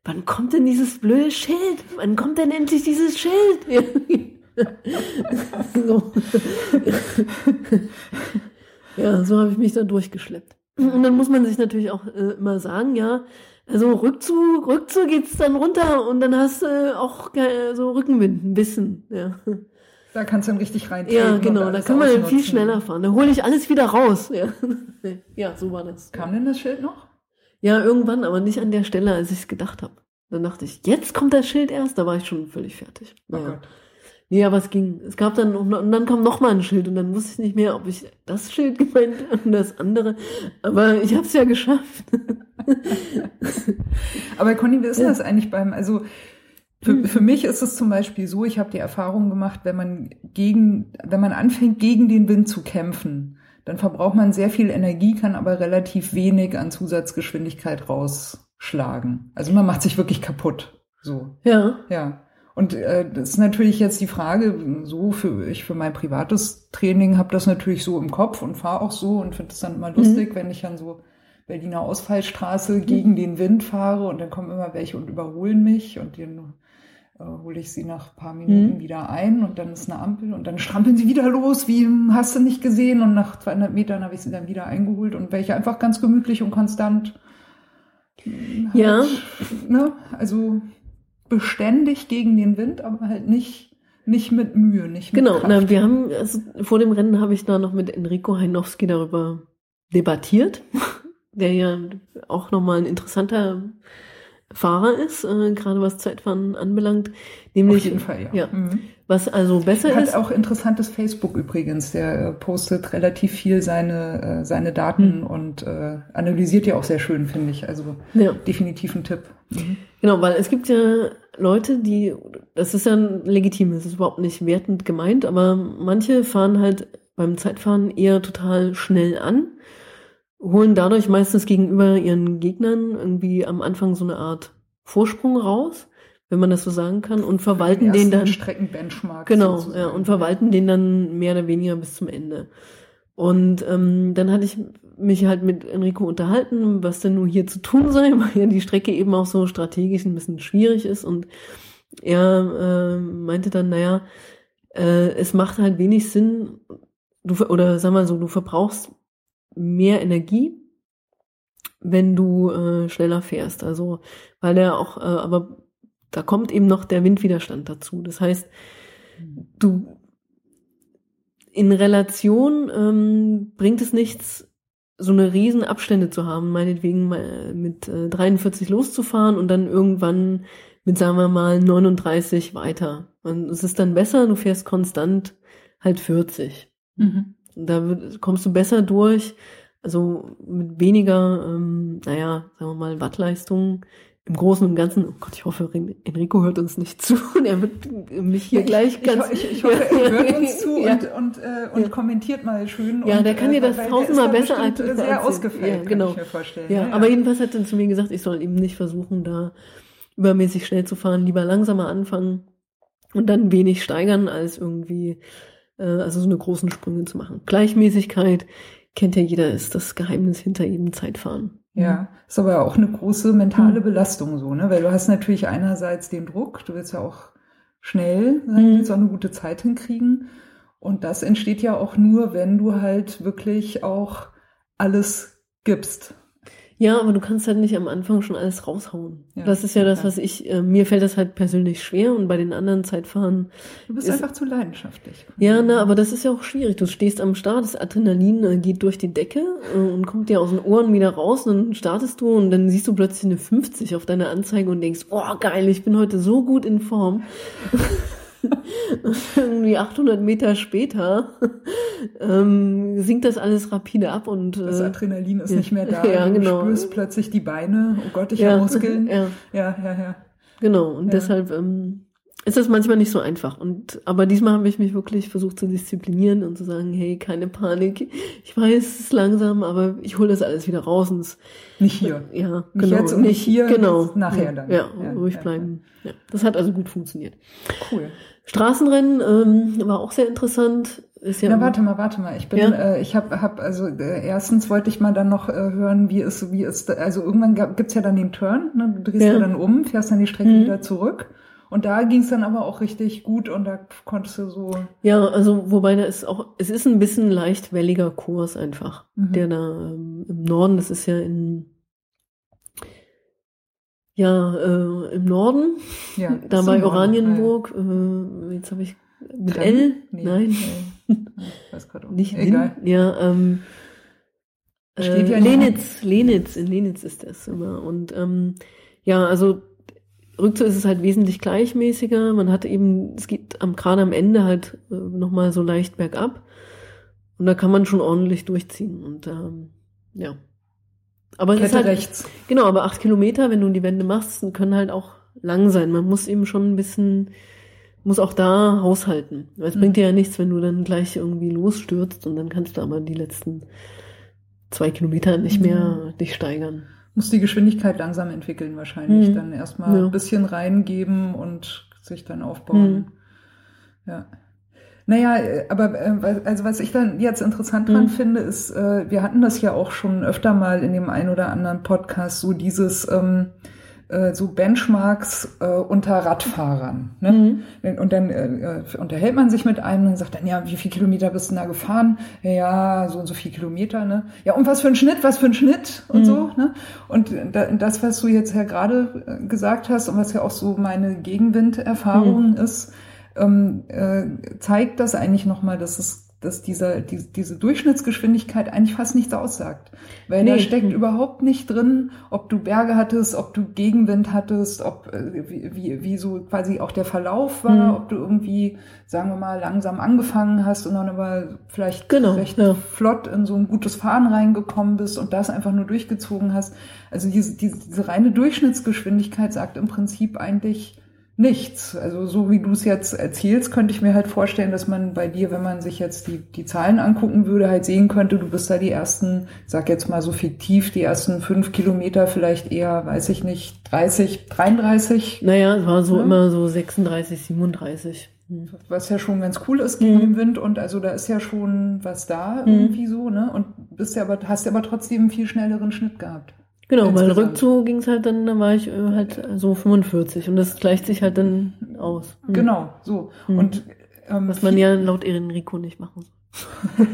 wann kommt denn dieses blöde Schild? Wann kommt denn endlich dieses Schild? so. ja, so habe ich mich da durchgeschleppt. Und dann muss man sich natürlich auch äh, immer sagen, ja, also Rückzug, Rückzug geht's dann runter und dann hast du äh, auch ge- so Rückenwind ein bisschen. Ja, Da kannst du dann richtig rein. ja genau, da kann man dann viel schneller fahren. Da hole ich alles wieder raus. Ja, ja so war das. Kam denn das Schild noch? Ja, irgendwann, aber nicht an der Stelle, als ich es gedacht habe. Dann dachte ich, jetzt kommt das Schild erst, da war ich schon völlig fertig. Oh Naja. Gott. Nee, aber es ging. Es gab dann, noch- und dann kam noch mal ein Schild und dann wusste ich nicht mehr, ob ich das Schild gemeint habe und das andere. Aber ich habe es ja geschafft. Aber Conny, wie ist Ja. das eigentlich beim, also für, für mich ist es zum Beispiel so, ich habe die Erfahrung gemacht, wenn man gegen, wenn man anfängt, gegen den Wind zu kämpfen, dann verbraucht man sehr viel Energie, kann aber relativ wenig an Zusatzgeschwindigkeit rausschlagen. Also man macht sich wirklich kaputt. So. Ja. Ja. Und äh, das ist natürlich jetzt die Frage, so für ich für mein privates Training habe das natürlich so im Kopf und fahre auch so und finde es dann immer lustig, wenn ich an so Berliner Ausfallstraße gegen den Wind fahre und dann kommen immer welche und überholen mich und dann äh, hole ich sie nach ein paar Minuten Mhm. wieder ein und dann ist eine Ampel und dann strampeln sie wieder los, wie hast du nicht gesehen und nach 200 Metern habe ich sie dann wieder eingeholt und welche einfach ganz gemütlich und konstant hm, Ja. halt, ne, also beständig gegen den Wind, aber halt nicht, nicht mit Mühe, nicht mit Genau, Kraft. na, wir haben, also vor dem Rennen habe ich da noch mit Enrico Heinowski darüber debattiert, der ja auch nochmal ein interessanter Fahrer ist, äh, gerade was Zeitfahren anbelangt. Auf Nämlich, jeden Fall, ja. ja. Mhm. Was also besser Hat ist. auch interessantes Facebook übrigens. Der äh, postet relativ viel seine, äh, seine Daten Hm. und äh, analysiert ja auch sehr schön, finde ich. Also Ja. definitiv ein Tipp. Mhm. Genau, weil es gibt ja Leute, die, das ist ja legitim, das ist überhaupt nicht wertend gemeint, aber manche fahren halt beim Zeitfahren eher total schnell an, holen dadurch meistens gegenüber ihren Gegnern irgendwie am Anfang so eine Art Vorsprung raus, wenn man das so sagen kann, und verwalten den dann. Streckenbenchmark. Genau, ja, und verwalten den dann mehr oder weniger bis zum Ende. Und ähm, dann hatte ich mich halt mit Enrico unterhalten, was denn nun hier zu tun sei, weil ja die Strecke eben auch so strategisch ein bisschen schwierig ist. Und er äh, meinte dann, naja, äh, es macht halt wenig Sinn, du, oder sag mal so, du verbrauchst mehr Energie, wenn du äh, schneller fährst. Also, weil der auch, äh, aber da kommt eben noch der Windwiderstand dazu. Das heißt, du in Relation ähm, bringt es nichts, so eine riesen Abstände zu haben, meinetwegen mal mit äh, 43 loszufahren und dann irgendwann mit, sagen wir mal, 39 weiter. Und es ist dann besser, du fährst konstant halt 40. Mhm. Da kommst du besser durch, also mit weniger, ähm, naja, sagen wir mal, Wattleistung im Großen und Ganzen. Oh Gott, ich hoffe, Enrico hört uns nicht zu und er wird mich hier gleich ich, ganz. Ich, ich, hoffe, er hört uns zu Ja. und, und, äh, und Ja. kommentiert mal schön. Ja, und, der kann dir das tausendmal besser als äh, ich sehr ausgefällt, Ja, genau. ich mir vorstellen. Ja, aber jedenfalls hat er zu mir gesagt, ich soll eben nicht versuchen, da übermäßig schnell zu fahren, lieber langsamer anfangen und dann wenig steigern, als irgendwie, äh, also so eine großen Sprünge zu machen. Gleichmäßigkeit kennt ja jeder, ist das Geheimnis hinter jedem Zeitfahren. Ja, ist aber auch eine große mentale Mhm. Belastung so, ne? Weil du hast natürlich einerseits den Druck, du willst ja auch schnell sein, Mhm. willst auch eine gute Zeit hinkriegen. Und das entsteht ja auch nur, wenn du halt wirklich auch alles gibst. Ja, aber du kannst halt nicht am Anfang schon alles raushauen. Ja, das ist ja das, was ich, äh, mir fällt das halt persönlich schwer und bei den anderen Zeitfahren Du bist Ist- einfach zu leidenschaftlich. Ja, na, aber das ist ja auch schwierig. Du stehst am Start, das Adrenalin äh, geht durch die Decke äh, und kommt dir aus den Ohren wieder raus und dann startest du und dann siehst du plötzlich eine 50 auf deiner Anzeige und denkst, oh geil, ich bin heute so gut in Form. Irgendwie 800 Meter später ähm, sinkt das alles rapide ab und Das äh, Adrenalin ist ja. nicht mehr da. Ja, du genau. spürst plötzlich die Beine. Oh Gott, ich ja, habe Muskeln. Ja, ja, ja, ja. genau. Und Ja. deshalb ähm, ist das manchmal nicht so einfach. Und aber diesmal habe ich mich wirklich versucht zu disziplinieren und zu sagen, hey, keine Panik. Ich weiß, es ist langsam, aber ich hole das alles wieder raus. Und Nicht hier. ja, Nicht genau. jetzt und nicht hier, genau. nachher ja, dann. Ja, Ja, ruhig ja, bleiben. Ja. Das hat also gut funktioniert. Cool. Straßenrennen ähm, war auch sehr interessant. Ist ja Na, warte mal, warte mal. Ich bin, Ja. äh, ich habe, hab, also äh, erstens wollte ich mal dann noch äh, hören, wie es, wie es, also irgendwann gab, gibt's ja dann den Turn, ne? du drehst ja. Ja. dann um, fährst dann die Strecke Mhm. wieder zurück. Und da ging's dann aber auch richtig gut und da konntest du so. Ja, also wobei da ist auch, es ist ein bisschen leicht welliger Kurs einfach. Mhm. Der da ähm, im Norden, das ist ja in ja, äh, im Norden, Ja, da bei Norden, Oranienburg, äh, jetzt habe ich mit Trennen? L? Nee, Nein, nee. Ich weiß gerade auch nicht Egal. Lin, ja, ähm, äh, Steht ja der- Lenitz, Lenitz, in Lenitz ist das immer. Und ähm, ja, also Rückzug ist es halt wesentlich gleichmäßiger. Man hat eben, es geht am, gerade am Ende halt äh, nochmal so leicht bergab. Und da kann man schon ordentlich durchziehen. Und ähm, ja. Aber es ist halt, rechts. Genau, aber acht Kilometer, wenn du die Wände machst, können halt auch lang sein. Man muss eben schon ein bisschen, muss auch da haushalten. Weil es Mhm. bringt dir ja nichts, wenn du dann gleich irgendwie losstürzt und dann kannst du aber die letzten zwei Kilometer nicht Mhm. mehr dich steigern. Muss die Geschwindigkeit langsam entwickeln wahrscheinlich. Mhm. Dann erstmal Ja. ein bisschen reingeben und sich dann aufbauen. Mhm. Ja. Naja, äh, aber äh, also was ich dann jetzt interessant dran Mhm. finde, ist, äh, wir hatten das ja auch schon öfter mal in dem einen oder anderen Podcast, so dieses ähm, äh, so Benchmarks äh, unter Radfahrern. Ne? Mhm. Und dann äh, äh, unterhält man sich mit einem und sagt dann, ja, wie viel Kilometer bist du denn da gefahren? Ja, ja, so und so viel Kilometer, ne? Ja, und was für ein Schnitt, was für ein Schnitt und Mhm. so, ne? Und da, das, was du jetzt ja gerade äh, gesagt hast und was ja auch so meine Gegenwinderfahrung Mhm. ist, ähm, äh, zeigt das eigentlich nochmal, dass es dass dieser, die, diese Durchschnittsgeschwindigkeit eigentlich fast nichts aussagt. Weil Nee. da steckt überhaupt nicht drin, ob du Berge hattest, ob du Gegenwind hattest, ob äh, wie, wie, wie so quasi auch der Verlauf war, Mhm. ob du irgendwie, sagen wir mal, langsam angefangen hast und dann aber vielleicht Genau, recht ja. flott in so ein gutes Fahren reingekommen bist und das einfach nur durchgezogen hast. Also diese, diese, diese reine Durchschnittsgeschwindigkeit sagt im Prinzip eigentlich nichts. Also so wie du es jetzt erzählst, könnte ich mir halt vorstellen, dass man bei dir, wenn man sich jetzt die, die Zahlen angucken würde, halt sehen könnte, du bist da die ersten, sag jetzt mal so fiktiv, die ersten fünf Kilometer vielleicht eher, weiß ich nicht, 30, 33, Naja, es war so Ja. immer so 36, 37. Hm. was ja schon ganz cool ist gegen Mhm. den Wind und also da ist ja schon was da Mhm. irgendwie so, ne? Und bist ja aber, hast ja aber trotzdem einen viel schnelleren Schnitt gehabt. Genau, weil Insgesamt. Rückzug ging es halt dann, da war ich äh, halt so 45 und das gleicht sich halt dann aus. Hm. Genau, so. Mhm. Und ähm, Was man ja laut Enrico nicht machen soll.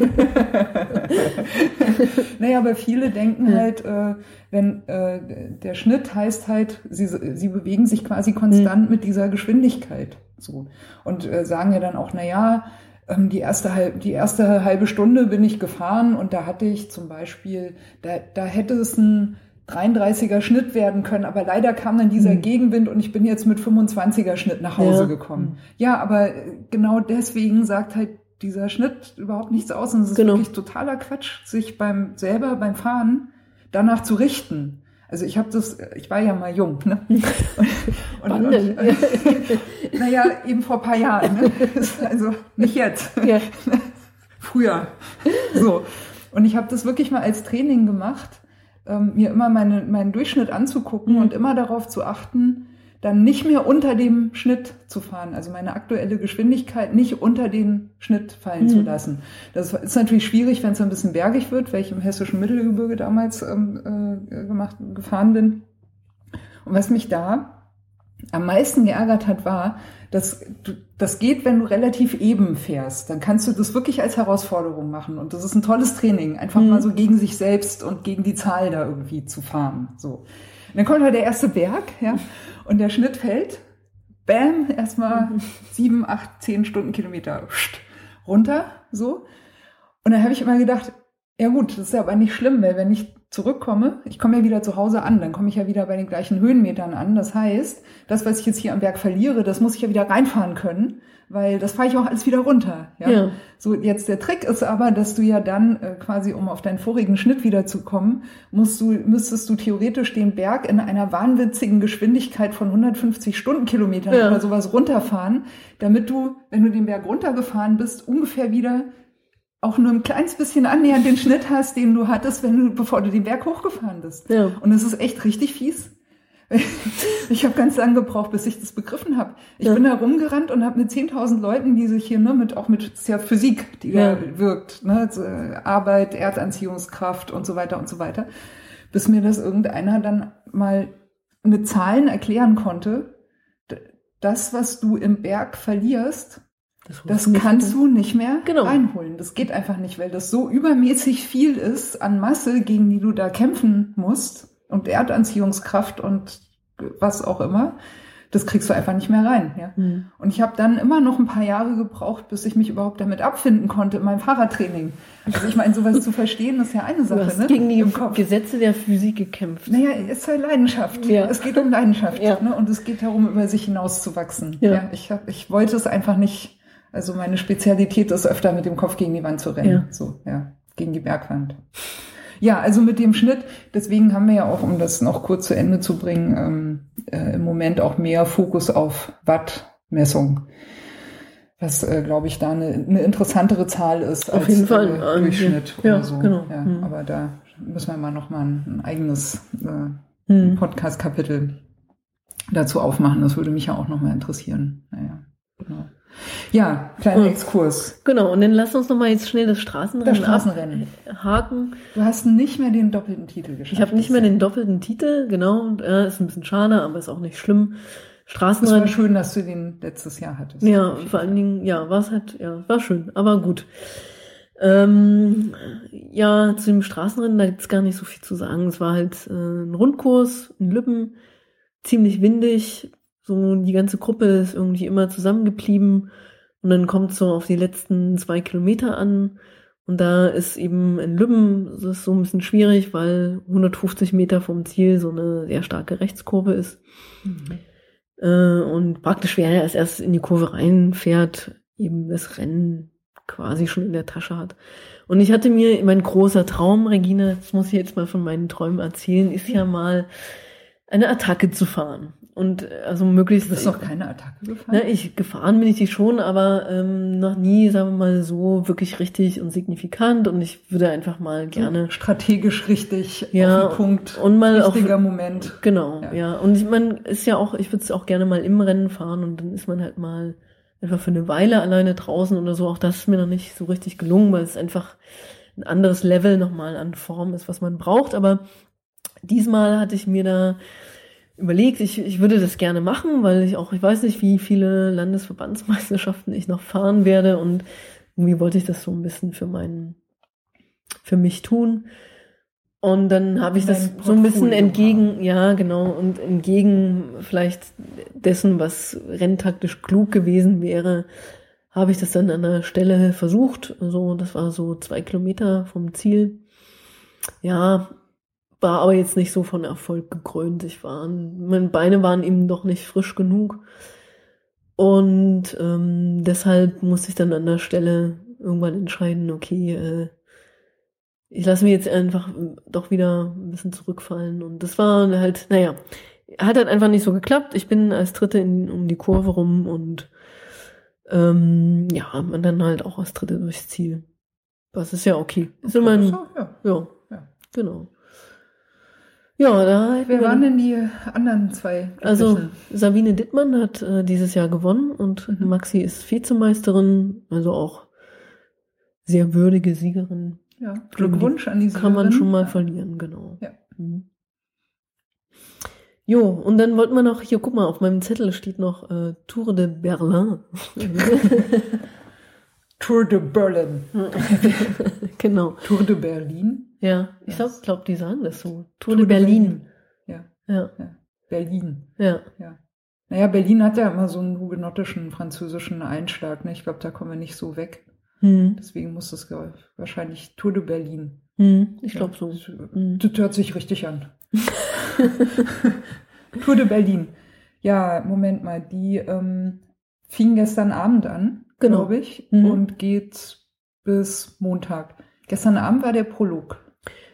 naja, aber viele denken halt, äh, wenn äh, der Schnitt heißt halt, sie, sie bewegen sich quasi konstant Mhm. mit dieser Geschwindigkeit. So. Und äh, sagen ja dann auch, na ja, ähm, die erste, halb, die erste halbe Stunde bin ich gefahren und da hatte ich zum Beispiel, da, da hätte es ein 33er Schnitt werden können, aber leider kam dann dieser Mhm. Gegenwind und ich bin jetzt mit 25er Schnitt nach Hause Ja. gekommen. Ja, aber äh, genau deswegen sagt halt dieser Schnitt überhaupt nichts aus und es ist Genau. wirklich totaler Quatsch, sich beim selber beim Fahren danach zu richten. Also ich habe das, ich war ja mal jung, ne? Und, Wann denn? naja, eben vor ein paar Jahren, ne? Also nicht jetzt, Ja. früher. So. Und ich habe das wirklich mal als Training gemacht, ähm, mir immer meine, meinen Durchschnitt anzugucken Mhm. und immer darauf zu achten, dann nicht mehr unter dem Schnitt zu fahren, also meine aktuelle Geschwindigkeit nicht unter den Schnitt fallen Mhm. zu lassen. Das ist natürlich schwierig, wenn es ein bisschen bergig wird, weil ich im hessischen Mittelgebirge damals ähm, äh, gemacht, gefahren bin. Und was mich da am meisten geärgert hat, war, dass das geht, wenn du relativ eben fährst. Dann kannst du das wirklich als Herausforderung machen. Und das ist ein tolles Training, einfach Mhm. mal so gegen sich selbst und gegen die Zahl da irgendwie zu fahren. So. Und dann kommt halt der erste Berg, ja, und der Schnitt fällt. Bam, erstmal sieben, acht, zehn Stundenkilometer runter, so. Und dann habe ich immer gedacht, ja gut, das ist ja aber nicht schlimm, weil wenn ich zurückkomme, ich komme ja wieder zu Hause an, dann komme ich ja wieder bei den gleichen Höhenmetern an. Das heißt, das, was ich jetzt hier am Berg verliere, das muss ich ja wieder reinfahren können, weil das fahre ich auch alles wieder runter. Ja? Ja. So, jetzt der Trick ist aber, dass du ja dann äh, quasi, um auf deinen vorigen Schnitt wiederzukommen, musst du, müsstest du theoretisch den Berg in einer wahnwitzigen Geschwindigkeit von 150 Stundenkilometern Ja. oder sowas runterfahren, damit du, wenn du den Berg runtergefahren bist, ungefähr wieder auch nur ein kleines bisschen annähernd den Schnitt hast, den du hattest, wenn du, bevor du den Berg hochgefahren bist. Ja. Und es ist echt richtig fies. Ich habe ganz lange gebraucht, bis ich das begriffen habe. Ich Ja. bin da rumgerannt und habe mit 10.000 Leuten, die sich hier, ne, mit auch mit ist ja Physik, die Ja. da wirkt, ne, Arbeit, Erdanziehungskraft und so weiter und so weiter, bis mir das irgendeiner dann mal mit Zahlen erklären konnte. Das, was du im Berg verlierst, das nicht- kannst du nicht mehr Genau. reinholen. Das geht einfach nicht, weil das so übermäßig viel ist an Masse, gegen die du da kämpfen musst und Erdanziehungskraft und was auch immer. Das kriegst du einfach nicht mehr rein. Ja? Hm. Und ich habe dann immer noch ein paar Jahre gebraucht, bis ich mich überhaupt damit abfinden konnte in meinem Fahrradtraining. Also ich meine, sowas zu verstehen, ist ja eine Du Sache. hast ne? gegen die. Gesetze der Physik gekämpft. Naja, es ist halt Leidenschaft. Ja. Es geht um Leidenschaft. Ja. Ne? Und es geht darum, über sich hinauszuwachsen. Ja. Ja. ich, hab, ich wollte es einfach nicht. Also meine Spezialität ist öfter mit dem Kopf gegen die Wand zu rennen. Ja. So, ja, gegen die Bergwand. Ja, also mit dem Schnitt, deswegen haben wir ja auch, um das noch kurz zu Ende zu bringen, ähm, äh, im Moment auch mehr Fokus auf Wattmessung. Was, äh, glaube ich, da eine, eine interessantere Zahl ist Auf als jeden Fall. Äh, Durchschnitt ja, oder so. genau. Ja, Mhm. Aber da müssen wir mal noch mal ein, ein eigenes äh, Hm. Podcast-Kapitel dazu aufmachen. Das würde mich ja auch noch mal interessieren. Naja, genau. Ja, kleiner Mhm. Exkurs. Genau, und dann lass uns noch mal jetzt schnell das Straßenrennen, Das Straßenrennen. abhaken. Du hast nicht mehr den doppelten Titel geschafft. Ich habe nicht mehr den doppelten Titel, genau, und, äh, ist ein bisschen schade, aber ist auch nicht schlimm. Es war Straßenrennen. schön, dass du den letztes Jahr hattest. Ja, vor allen Dingen, ja, war es halt, ja, war schön, aber gut. Ähm, ja, zu dem Straßenrennen, da gibt's gar nicht so viel zu sagen. Es war halt äh, ein Rundkurs in Lübben, ziemlich windig. So die ganze Gruppe ist irgendwie immer zusammengeblieben. Und dann kommt so auf die letzten zwei Kilometer an. Und da ist eben in Lübben das ist so ein bisschen schwierig, weil 150 Meter vom Ziel so eine sehr starke Rechtskurve ist. Mhm. Äh, und praktisch, wer als erstes in die Kurve reinfährt, eben das Rennen quasi schon in der Tasche hat. Und ich hatte mir, mein großer Traum, Regina, das muss ich jetzt mal von meinen Träumen erzählen, ist ja mal eine Attacke zu fahren. Und also möglichst. Du bist noch keine Attacke gefahren? Na, ich gefahren bin ich die schon, aber ähm, noch nie, sagen wir mal, so wirklich richtig und signifikant. Und ich würde einfach mal gerne. Strategisch richtig ja, auf den Punkt. Und mal richtiger auf, Moment. Genau, ja. ja. Und ich meine, ist ja auch, ich würde es auch gerne mal im Rennen fahren und dann ist man halt mal einfach für eine Weile alleine draußen oder so. Auch das ist mir noch nicht so richtig gelungen, weil es einfach ein anderes Level nochmal an Form ist, was man braucht. Aber diesmal hatte ich mir da überlegt, ich, ich würde das gerne machen, weil ich auch, ich weiß nicht, wie viele Landesverbandsmeisterschaften ich noch fahren werde und irgendwie wollte ich das so ein bisschen für meinen, für mich tun. Und dann habe ich das so ein bisschen entgegen, haben. ja, genau, und entgegen vielleicht dessen, was renntaktisch klug gewesen wäre, habe ich das dann an der Stelle versucht. Also, das war so zwei Kilometer vom Ziel. Ja, war aber jetzt nicht so von Erfolg gekrönt. Ich war, meine Beine waren eben doch nicht frisch genug. Und ähm, deshalb musste ich dann an der Stelle irgendwann entscheiden, okay, äh, ich lasse mich jetzt einfach doch wieder ein bisschen zurückfallen. Und das war halt, naja, hat halt einfach nicht so geklappt. Ich bin als Dritte in, um die Kurve rum und ähm, ja, und dann halt auch als Dritte durchs Ziel. Das ist ja okay. Ist immer ein, ja. ja. ja, genau. Ja, da Wer waren denn die anderen zwei? Also Sabine Dittmann hat äh, dieses Jahr gewonnen und mhm. Maxi ist Vizemeisterin, also auch sehr würdige Siegerin. Ja, Glückwunsch an die Siegerin. Kann man schon mal ja. verlieren, genau. Ja. Mhm. Jo, und dann wollten wir noch, hier guck mal, auf meinem Zettel steht noch äh, Tour de Berlin. Tour de Berlin. genau. Tour de Berlin. Ja, ich glaube, glaub, die sagen das so. Tour, Tour de, Berlin. Berlin. Ja. Ja. ja. Berlin. Ja. ja. Naja, Berlin hat ja immer so einen hugenottischen französischen Einschlag. Ne? Ich glaube, da kommen wir nicht so weg. Hm. Deswegen muss das wahrscheinlich Tour de Berlin. Hm, ich glaube so. Das, hm. das, hört sich richtig an. Tour de Berlin. Ja, Moment mal, die ähm, fing gestern Abend an, genau. glaube ich, mhm. und geht bis Montag. Gestern Abend war der Prolog.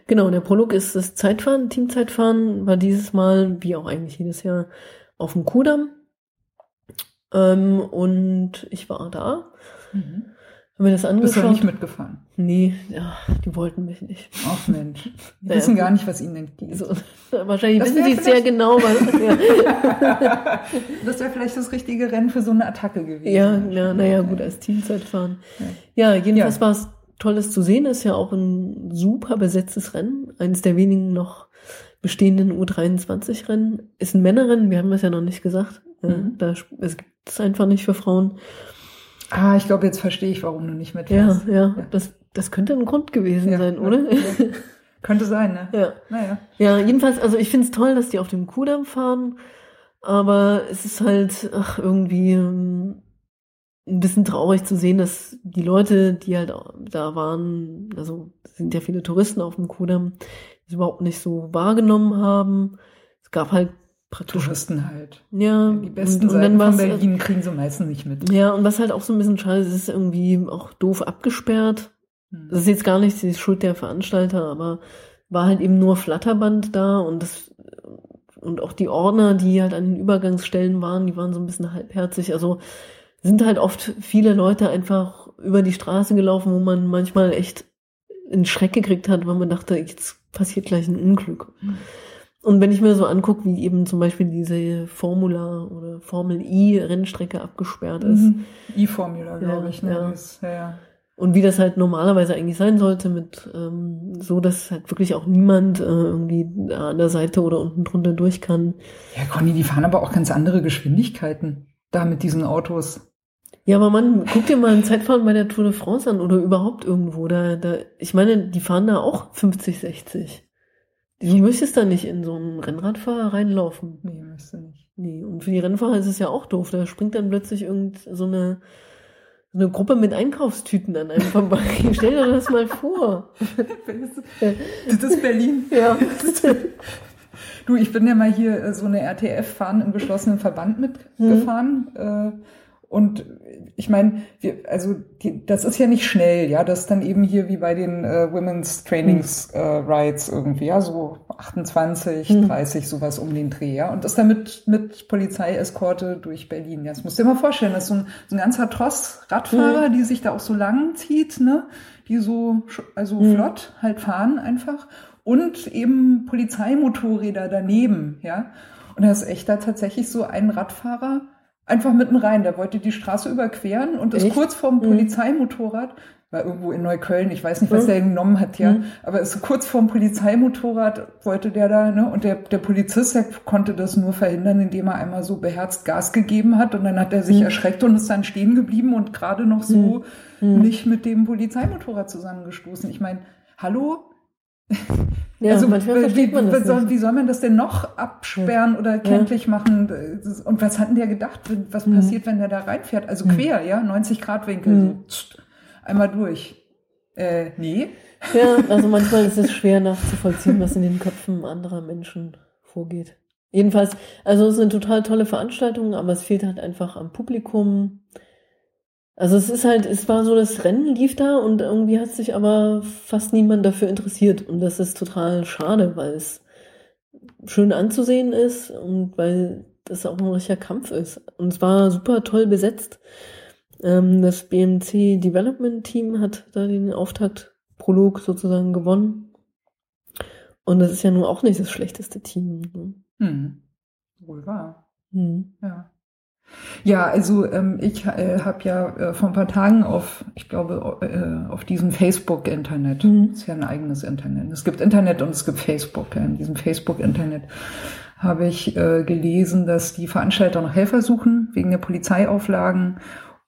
Genau, der Prolog ist das Zeitfahren, Teamzeitfahren, war dieses Mal, wie auch eigentlich jedes Jahr, auf dem Kudamm. Ähm, und ich war da. Mhm. Haben wir das angeschaut? Bist du nicht mitgefahren? Nee, ja, die wollten mich nicht. Ach Mensch, die naja, wissen gar nicht, was ihnen entgeht. So, wahrscheinlich das wissen sie sehr genau. Was, ja. das wäre vielleicht das richtige Rennen für so eine Attacke gewesen. Ja, ja naja, gut, als Teamzeitfahren. Ja, ja jedenfalls ja. war es Tolles zu sehen. Ist ja auch ein super besetztes Rennen. Eines der wenigen noch bestehenden U23-Rennen. Ist ein Männerrennen, wir haben das ja noch nicht gesagt. Mhm. Da, es gibt es einfach nicht für Frauen. Ah, ich glaube, jetzt verstehe ich, warum du nicht mitfährst. Ja, ja, ja. Das, das könnte ein Grund gewesen ja, sein, oder? Ja. könnte sein, ne? Ja. Naja. Ja, jedenfalls, also ich finde es toll, dass die auf dem Kudamm fahren, aber es ist halt ach, irgendwie ähm, ein bisschen traurig zu sehen, dass die Leute, die halt da waren, also sind ja viele Touristen auf dem Kudamm, das überhaupt nicht so wahrgenommen haben. Es gab halt Touristen halt. Ja. Die besten und, und Seiten von Berlin kriegen sie meistens nicht mit. Ja, und was halt auch so ein bisschen schade ist, ist irgendwie auch doof abgesperrt. Hm. Das ist jetzt gar nicht die Schuld der Veranstalter, aber war halt eben nur Flatterband da und das und auch die Ordner, die halt an den Übergangsstellen waren, die waren so ein bisschen halbherzig. Also sind halt oft viele Leute einfach über die Straße gelaufen, wo man manchmal echt einen Schreck gekriegt hat, weil man dachte, jetzt passiert gleich ein Unglück. Mhm. Und wenn ich mir so angucke, wie eben zum Beispiel diese Formula oder Formel I Rennstrecke abgesperrt ist. Mhm. I-Formula, glaube ja, ich. Ne? Ja. Das, ja, Und wie das halt normalerweise eigentlich sein sollte, mit ähm, so, dass halt wirklich auch niemand äh, irgendwie an der Seite oder unten drunter durch kann. Ja, Conny, die fahren aber auch ganz andere Geschwindigkeiten da mit diesen Autos. Ja, aber man, guck dir mal ein Zeitfahren bei der Tour de France an oder überhaupt irgendwo. Da, da, ich meine, die fahren da auch 50, 60. Du müsstest da nicht in so einen Rennradfahrer reinlaufen. Nee, müsste nicht. Nee, und für die Rennfahrer ist es ja auch doof. Da springt dann plötzlich irgend so eine so eine Gruppe mit Einkaufstüten an einem vorbei. Stell dir das mal vor. Das ist Berlin. Ja. Du, ich bin ja mal hier äh, so eine RTF-Fahren im geschlossenen Verband mitgefahren. Äh, und ich meine, wir, also die, das ist ja nicht schnell, ja, das ist dann eben hier wie bei den äh, Women's Trainings äh, Rights irgendwie, ja, so 28, Hm. 30, sowas um den Dreh, ja. Und das dann mit, mit Polizeieskorte durch Berlin. Ja, das musst du dir mal vorstellen, das ist so ein, so ein ganzer Tross Radfahrer, die sich da auch so lang zieht, ne, die so, also Hm. flott halt fahren einfach. Und eben Polizeimotorräder daneben, ja. Und da ist echt da tatsächlich so ein Radfahrer einfach mitten rein. Der wollte die Straße überqueren und ist Echt? kurz vorm Mhm. Polizeimotorrad, war irgendwo in Neukölln, ich weiß nicht, was Mhm. der genommen hat, ja, Mhm. aber ist kurz vorm Polizeimotorrad wollte der da, ne, und der, der Polizist, der konnte das nur verhindern, indem er einmal so beherzt Gas gegeben hat und dann hat er sich erschreckt und ist dann stehen geblieben und gerade noch so nicht mit dem Polizeimotorrad zusammengestoßen. Ich meine, hallo? Ja, also manchmal wie, man wie, das soll, nicht. wie soll man das denn noch absperren oder kenntlich machen? Und was hat denn der gedacht? Was Mhm. passiert, wenn der da reinfährt? Also quer, ja, 90 Grad Winkel, Mhm. so einmal durch. Äh, nee. Ja, also manchmal ist es schwer nachzuvollziehen, was in den Köpfen anderer Menschen vorgeht. Jedenfalls, also es ist eine total tolle Veranstaltung, aber es fehlt halt einfach am Publikum. Also es ist halt, es war so, das Rennen lief da und irgendwie hat sich aber fast niemand dafür interessiert. Und das ist total schade, weil es schön anzusehen ist und weil das auch ein richtiger Kampf ist. Und es war super toll besetzt. Ähm, das BMC Development Team hat da den Auftaktprolog sozusagen gewonnen. Und das ist ja nun auch nicht das schlechteste Team. Ne? Hm. Wohl wahr. Hm. Ja. Ja, also ähm, ich äh, habe ja äh, vor ein paar Tagen auf, ich glaube, äh, auf diesem Facebook-Internet, Mhm. ist ja ein eigenes Internet. Es gibt Internet und es gibt Facebook. Ja. In diesem Facebook-Internet habe ich äh, gelesen, dass die Veranstalter noch Helfer suchen wegen der Polizeiauflagen.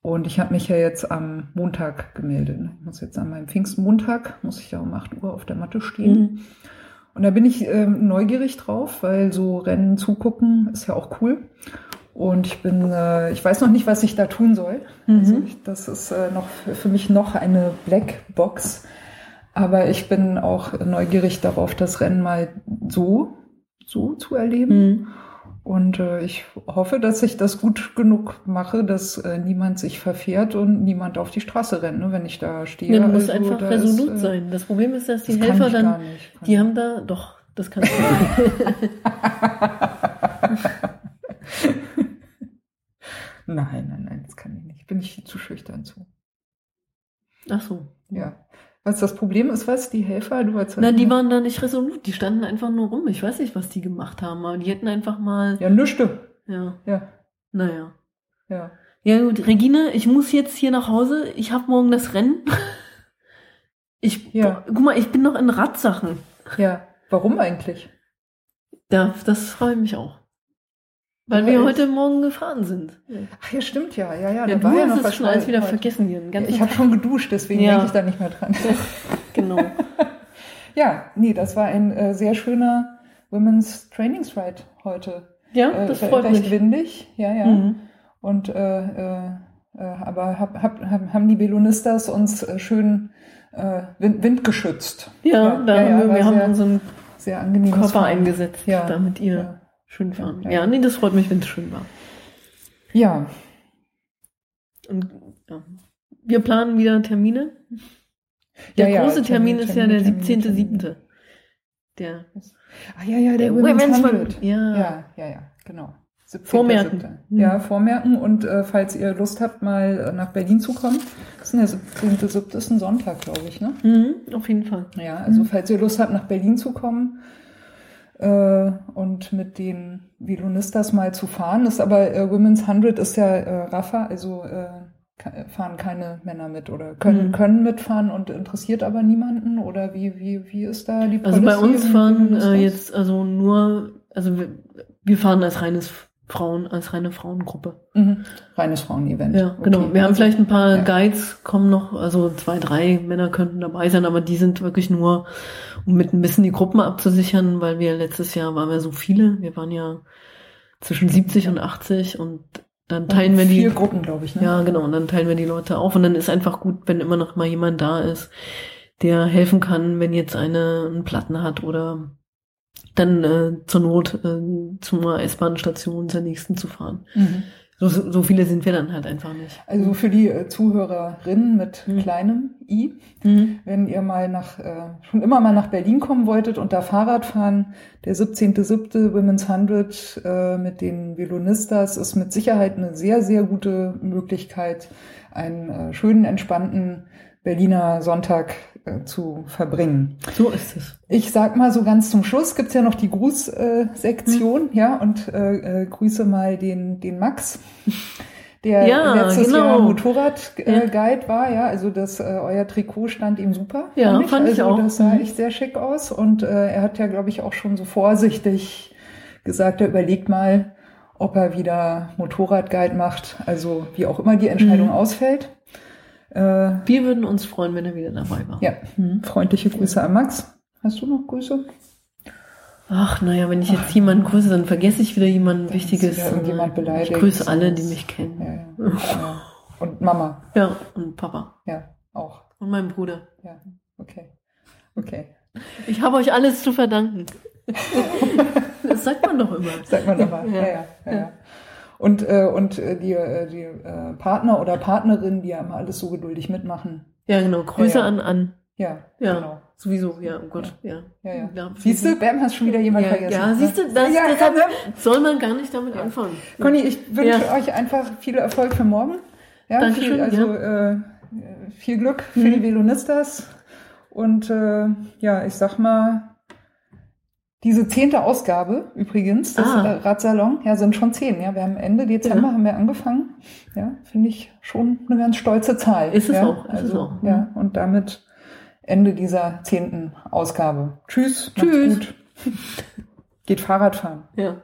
Und ich habe mich ja jetzt am Montag gemeldet. Ich muss jetzt an meinem Pfingstmontag, muss ich ja um 8 Uhr auf der Matte stehen. Mhm. Und da bin ich ähm, neugierig drauf, weil so Rennen zugucken ist ja auch cool. Und ich bin, äh, ich weiß noch nicht, was ich da tun soll. Mhm. Also ich, das ist äh, noch für, mich noch eine Blackbox. Aber ich bin auch neugierig darauf, das Rennen mal so, so zu erleben. Mhm. Und äh, ich hoffe, dass ich das gut genug mache, dass äh, niemand sich verfährt und niemand auf die Straße rennt, ne, wenn ich da stehe. Ja, du musst Also, einfach resolut ist, äh, sein. Das Problem ist, dass die das Helfer dann, nicht. die haben da, doch, das kannst du. Nein, nein, nein, das kann ich nicht. Bin ich zu schüchtern zu. Ach so. Ja. Was das Problem ist, was die Helfer, du als Na, die waren da nicht resolut, die standen einfach nur rum. Ich weiß nicht, was die gemacht haben, aber die hätten einfach mal, ja nüchte. ja, Ja, naja. ja. Ja gut, Regine, ich muss jetzt hier nach Hause. Ich habe morgen das Rennen. Ich, Ja. guck mal, ich bin noch in Radsachen. Ja. Warum eigentlich? Da, das freue ich mich auch. Weil Ja, wir heute Morgen gefahren sind. Ja, Ach ja, stimmt ja. Ja, ja, ja da war ja noch es was schon alles wieder heute. vergessen hier. Ganzen Ich habe schon geduscht, deswegen Ja. denke ich da nicht mehr dran. Genau. ja, nee, das war ein äh, sehr schöner Women's Trainings Ride heute. Ja, Äh, das re- freut recht mich. windig, ja, ja. Mhm. Und äh, äh, äh, aber hab, hab, hab, haben die Velonistas uns äh, schön äh, wind, windgeschützt. Ja, da haben wir, wir haben unseren sehr Körper eingesetzt, Ja. damit ihr Ja. Schön fahren. Ja, nee, das freut mich, wenn es schön war. Ja, Und ja. wir planen wieder Termine. Der Ja, große Termin, Termin, ist ja der Termin, Termin, 17.7. Der, ah, ja, ja, der, der Women's Women's 100. One. Ja. Ja, ja, ja, genau. 17.7.. Vormerken. Hm. Ja, vormerken. Und äh, falls ihr Lust habt, mal nach Berlin zu kommen, das ist der 17.7. ist ein Sonntag, glaube ich, ne? Mhm, auf jeden Fall. Ja, also Mhm. falls ihr Lust habt, nach Berlin zu kommen und mit den Violonistas mal zu fahren, ist aber äh, Women's 100 ist ja äh, Rafa, also äh, fahren keine Männer mit oder können, Mhm. können mitfahren und interessiert aber niemanden? Oder wie, wie, wie ist da die Also bei Policy uns fahren äh, jetzt also nur, also wir, wir fahren als reines Frauen, als reine Frauengruppe. Mhm. Reines Frauenevent. Ja, genau. Okay. Wir haben vielleicht ein paar Ja. Guides, kommen noch, also zwei, drei Männer könnten dabei sein, aber die sind wirklich nur, um mit ein bisschen die Gruppen abzusichern, weil wir letztes Jahr waren wir so viele. Wir waren ja zwischen 70 und 80 und dann teilen wir die Vier Gruppen, glaube ich. Ne? Ja, genau. Und dann teilen wir die Leute auf. Und dann ist einfach gut, wenn immer noch mal jemand da ist, der helfen kann, wenn jetzt eine einen Platten hat oder dann äh, zur Not äh, zur S-Bahn-Station zur nächsten zu fahren. Mhm. So, so viele sind wir dann halt einfach nicht. Also für die äh, Zuhörerinnen mit Mhm. kleinem i, Mhm. wenn ihr mal nach, äh, schon immer mal nach Berlin kommen wolltet und da Fahrrad fahren, der 17.7. Women's 100 äh, mit den Velonistas ist mit Sicherheit eine sehr, sehr gute Möglichkeit, einen äh, schönen, entspannten Berliner Sonntag zu verbringen. So ist es. Ich sag mal so ganz zum Schluss gibt's ja noch die Grußsektion, äh, Sektion, ja, und äh, äh, grüße mal den, den Max, der Ja, letztes genau. Jahr Motorradguide Ja. äh, Guide war, ja, also das äh, euer Trikot stand ihm super. Ja, fand ich also auch. das sah Mhm. echt sehr schick aus und äh, er hat ja, glaube ich, auch schon so vorsichtig gesagt, er überlegt mal, ob er wieder Motorradguide macht, also wie auch immer die Entscheidung Mhm. ausfällt. Äh, Wir würden uns freuen, wenn er wieder dabei war. ja, Mhm. freundliche Grüße an Max. Hast du noch Grüße? Ach, naja, wenn ich jetzt jemanden grüße, dann vergesse ich wieder jemanden Dann Wichtiges. irgendjemand beleidigt. Ich grüße alle, die mich kennen. Ja, ja. ja. Und Mama, Ja, und Papa. ja, auch. Und meinen Bruder. Ja, okay. Okay. Ich habe euch alles zu verdanken. das sagt man doch immer. Sagt man aber. Ja, Ja. ja, ja. Und, äh, und äh, die, äh, die äh, Partner oder Partnerin, die ja immer alles so geduldig mitmachen. Ja, genau. Grüße Ja, ja. an an. Ja, Ja, genau. sowieso. Ja, oh Gott. Ja. Ja, ja. Ja, Siehst du, Bam, hast schon wieder jemand Ja, vergessen. ja, siehst du, das, deshalb ja, soll man gar nicht damit anfangen. Conny, ich wünsche euch einfach viel Erfolg für morgen. Ja, Dankeschön, viel, also äh, viel Glück für Mhm. die Velonistas. Und äh, ja, ich sag mal, diese zehnte Ausgabe übrigens, das Ah. äh, Radsalon, ja, sind schon zehn. Ja, wir haben Ende Dezember Ja. haben wir angefangen. Ja, finde ich schon eine ganz stolze Zahl. Ist es ja, auch, ist es also, auch. Ja, und damit Ende dieser zehnten Ausgabe. Tschüss. Tschüss. Macht's gut. Geht Fahrrad fahren. Ja.